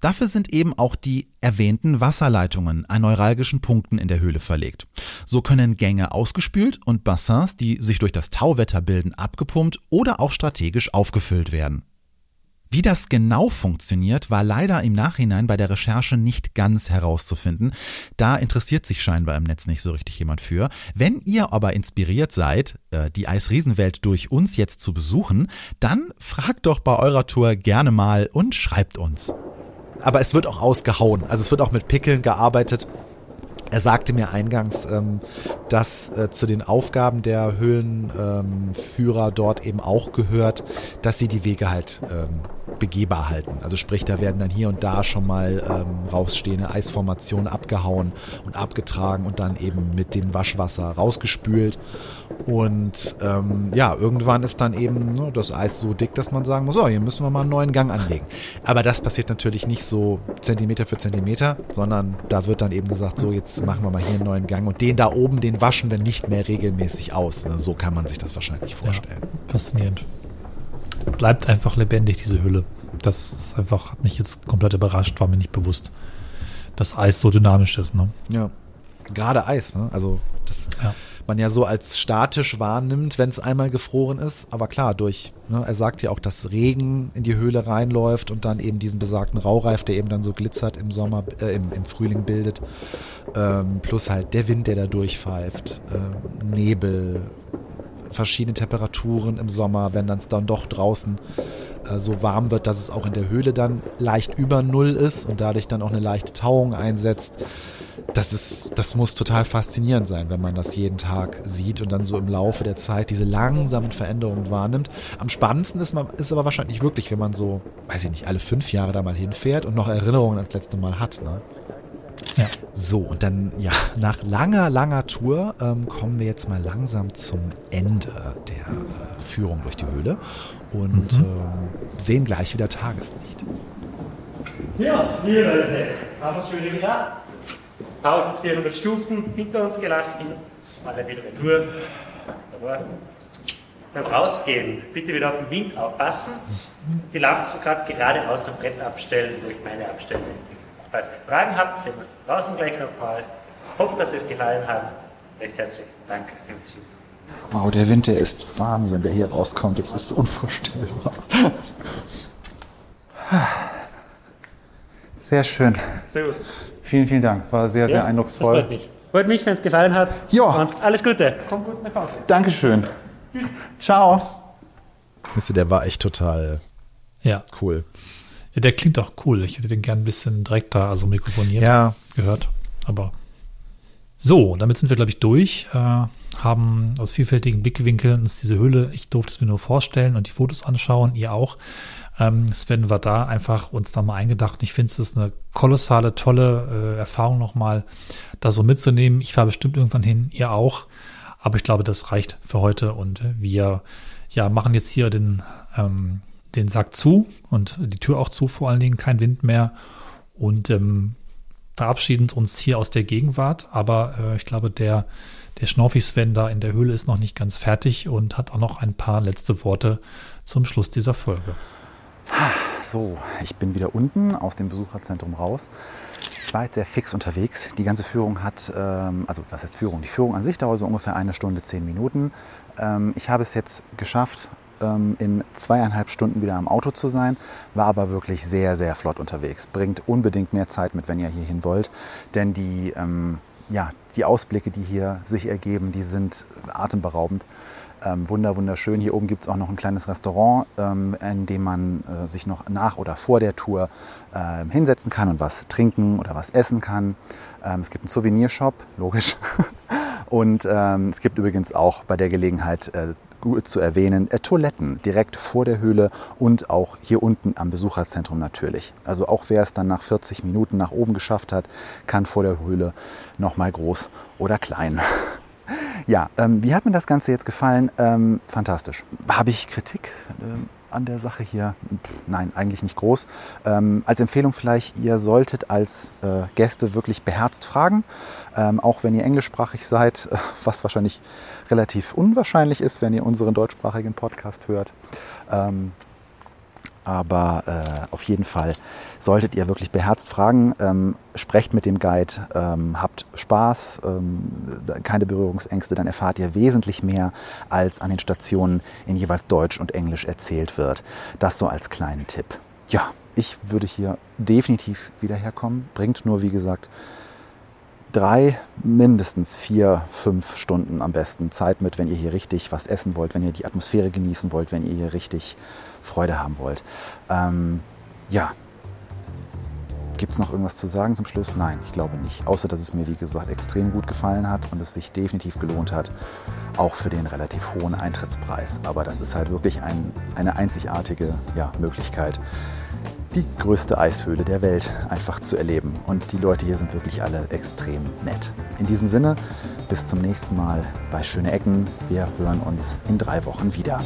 Dafür sind eben auch die erwähnten Wasserleitungen an neuralgischen Punkten in der Höhle verlegt. So können Gänge ausgespült und Bassins, die sich durch das Tauwetter bilden, abgepumpt oder auch strategisch aufgefüllt werden. Wie das genau funktioniert, war leider im Nachhinein bei der Recherche nicht ganz herauszufinden. Da interessiert sich scheinbar im Netz nicht so richtig jemand für. Wenn ihr aber inspiriert seid, äh, die Eisriesenwelt durch uns jetzt zu besuchen, dann fragt doch bei eurer Tour gerne mal und schreibt uns. Aber es wird auch ausgehauen. Also es wird auch mit Pickeln gearbeitet. Er sagte mir eingangs, ähm, dass äh, zu den Aufgaben der Höhlenführer ähm, dort eben auch gehört, dass sie die Wege halt ähm, begehbar halten. Also sprich, da werden dann hier und da schon mal ähm, rausstehende Eisformationen abgehauen und abgetragen und dann eben mit dem Waschwasser rausgespült. Und ähm, ja, irgendwann ist dann eben ne, das Eis so dick, dass man sagen muss, so, hier müssen wir mal einen neuen Gang anlegen. Aber das passiert natürlich nicht so Zentimeter für Zentimeter, sondern da wird dann eben gesagt, so, jetzt machen wir mal hier einen neuen Gang und den da oben, den waschen wir nicht mehr regelmäßig aus. Ne? So kann man sich das wahrscheinlich vorstellen. Ja, faszinierend bleibt einfach lebendig, diese Hülle. Das ist einfach, hat mich jetzt komplett überrascht, war mir nicht bewusst, dass Eis so dynamisch ist. Ne? Ja, gerade Eis, ne? Also das ja. man ja so als statisch wahrnimmt, wenn es einmal gefroren ist. Aber klar, durch, ne, er sagt ja auch, dass Regen in die Höhle reinläuft und dann eben diesen besagten Raureif, der eben dann so glitzert im Sommer, äh, im, im Frühling bildet. Ähm, plus halt der Wind, der da durchpfeift, ähm, Nebel, verschiedene Temperaturen im Sommer, wenn dann es dann doch draußen äh, so warm wird, dass es auch in der Höhle dann leicht über Null ist und dadurch dann auch eine leichte Tauung einsetzt. Das ist, das muss total faszinierend sein, wenn man das jeden Tag sieht und dann so im Laufe der Zeit diese langsamen Veränderungen wahrnimmt. Am spannendsten ist man, ist aber wahrscheinlich wirklich, wenn man so, weiß ich nicht, alle fünf Jahre da mal hinfährt und noch Erinnerungen ans letzte Mal hat, ne? Ja. So, und dann, ja, nach langer, langer Tour ähm, kommen wir jetzt mal langsam zum Ende der äh, Führung durch die Höhle und ähm, sehen gleich wieder Tageslicht. Ja, liebe Leute, haben wir es schon wieder geschafft. 1400 Stufen hinter uns gelassen. Alle wieder Tour. Aber beim Rausgehen bitte wieder auf den Wind aufpassen. Die Lampe gerade geradeaus am Brett abstellen, durch meine abstellen. Falls ihr Fragen habt, sehen wir uns draußen gleich nochmal. Hoffe, dass es gefallen hat. Recht herzlichen Dank für den Besuch. Wow, der Wind, der ist Wahnsinn, der hier rauskommt. Das ist unvorstellbar. Sehr schön. Sehr gut. Vielen, vielen Dank. War sehr, sehr Ja, Das eindrucksvoll. freut mich. Freut mich, wenn es gefallen hat. Ja. Alles Gute. Komm gut nach Hause. Dankeschön. Ciao. Wisst ihr, der war echt total Ja. cool. Ja, der klingt auch cool. Ich hätte den gern ein bisschen direkter, also mikrofoniert Ja, gehört. Aber so, damit sind wir, glaube ich, durch. Äh, haben aus vielfältigen Blickwinkeln uns diese Höhle, ich durfte es mir nur vorstellen und die Fotos anschauen, ihr auch. Ähm, werden wir da einfach uns da mal eingedacht. Ich finde es eine kolossale, tolle äh, Erfahrung nochmal, das so mitzunehmen. Ich fahre bestimmt irgendwann hin, ihr auch. Aber ich glaube, das reicht für heute und wir ja, machen jetzt hier den, ähm, den Sack zu und die Tür auch zu, vor allen Dingen kein Wind mehr und ähm, verabschieden uns hier aus der Gegenwart. Aber äh, ich glaube, der, der Schnorfi-Sven da in der Höhle ist noch nicht ganz fertig und hat auch noch ein paar letzte Worte zum Schluss dieser Folge. So, ich bin wieder unten aus dem Besucherzentrum raus. Ich war jetzt sehr fix unterwegs. Die ganze Führung hat, ähm, also was heißt Führung? Die Führung an sich dauert so ungefähr eine Stunde, zehn Minuten. Ähm, ich habe es jetzt geschafft, in zweieinhalb Stunden wieder am Auto zu sein, war aber wirklich sehr, sehr flott unterwegs. Bringt unbedingt mehr Zeit mit, wenn ihr hierhin wollt, denn die, ähm, ja, die Ausblicke, die hier sich ergeben, die sind atemberaubend. Ähm, wunder, wunderschön. Hier oben gibt es auch noch ein kleines Restaurant, ähm, in dem man äh, sich noch nach oder vor der Tour ähm, hinsetzen kann und was trinken oder was essen kann. Ähm, es gibt einen Souvenirshop, logisch. und ähm, es gibt übrigens auch bei der Gelegenheit äh, zu erwähnen, äh, Toiletten direkt vor der Höhle und auch hier unten am Besucherzentrum natürlich. Also auch wer es dann nach 40 Minuten nach oben geschafft hat, kann vor der Höhle nochmal groß oder klein. Ja, ähm, wie hat mir das Ganze jetzt gefallen? Ähm, fantastisch. Habe ich Kritik ähm, an der Sache hier? Nein, eigentlich nicht groß. Ähm, als Empfehlung vielleicht, ihr solltet als äh, Gäste wirklich beherzt fragen, ähm, auch wenn ihr englischsprachig seid, was wahrscheinlich relativ unwahrscheinlich ist, wenn ihr unseren deutschsprachigen Podcast hört. Ähm, aber äh, auf jeden Fall solltet ihr wirklich beherzt fragen. Ähm, sprecht mit dem Guide, ähm, habt Spaß, ähm, keine Berührungsängste, dann erfahrt ihr wesentlich mehr, als an den Stationen in jeweils Deutsch und Englisch erzählt wird. Das so als kleinen Tipp. Ja, ich würde hier definitiv wieder herkommen. Bringt nur, wie gesagt, drei, mindestens vier, fünf Stunden am besten Zeit mit, wenn ihr hier richtig was essen wollt, wenn ihr die Atmosphäre genießen wollt, wenn ihr hier richtig Freude haben wollt. Ähm, ja. Gibt es noch irgendwas zu sagen zum Schluss? Nein, ich glaube nicht. Außer, dass es mir, wie gesagt, extrem gut gefallen hat und es sich definitiv gelohnt hat, auch für den relativ hohen Eintrittspreis. Aber das ist halt wirklich ein, eine einzigartige ja, Möglichkeit, die größte Eishöhle der Welt einfach zu erleben. Und die Leute hier sind wirklich alle extrem nett. In diesem Sinne, bis zum nächsten Mal bei Schöne Ecken. Wir hören uns in drei Wochen wieder.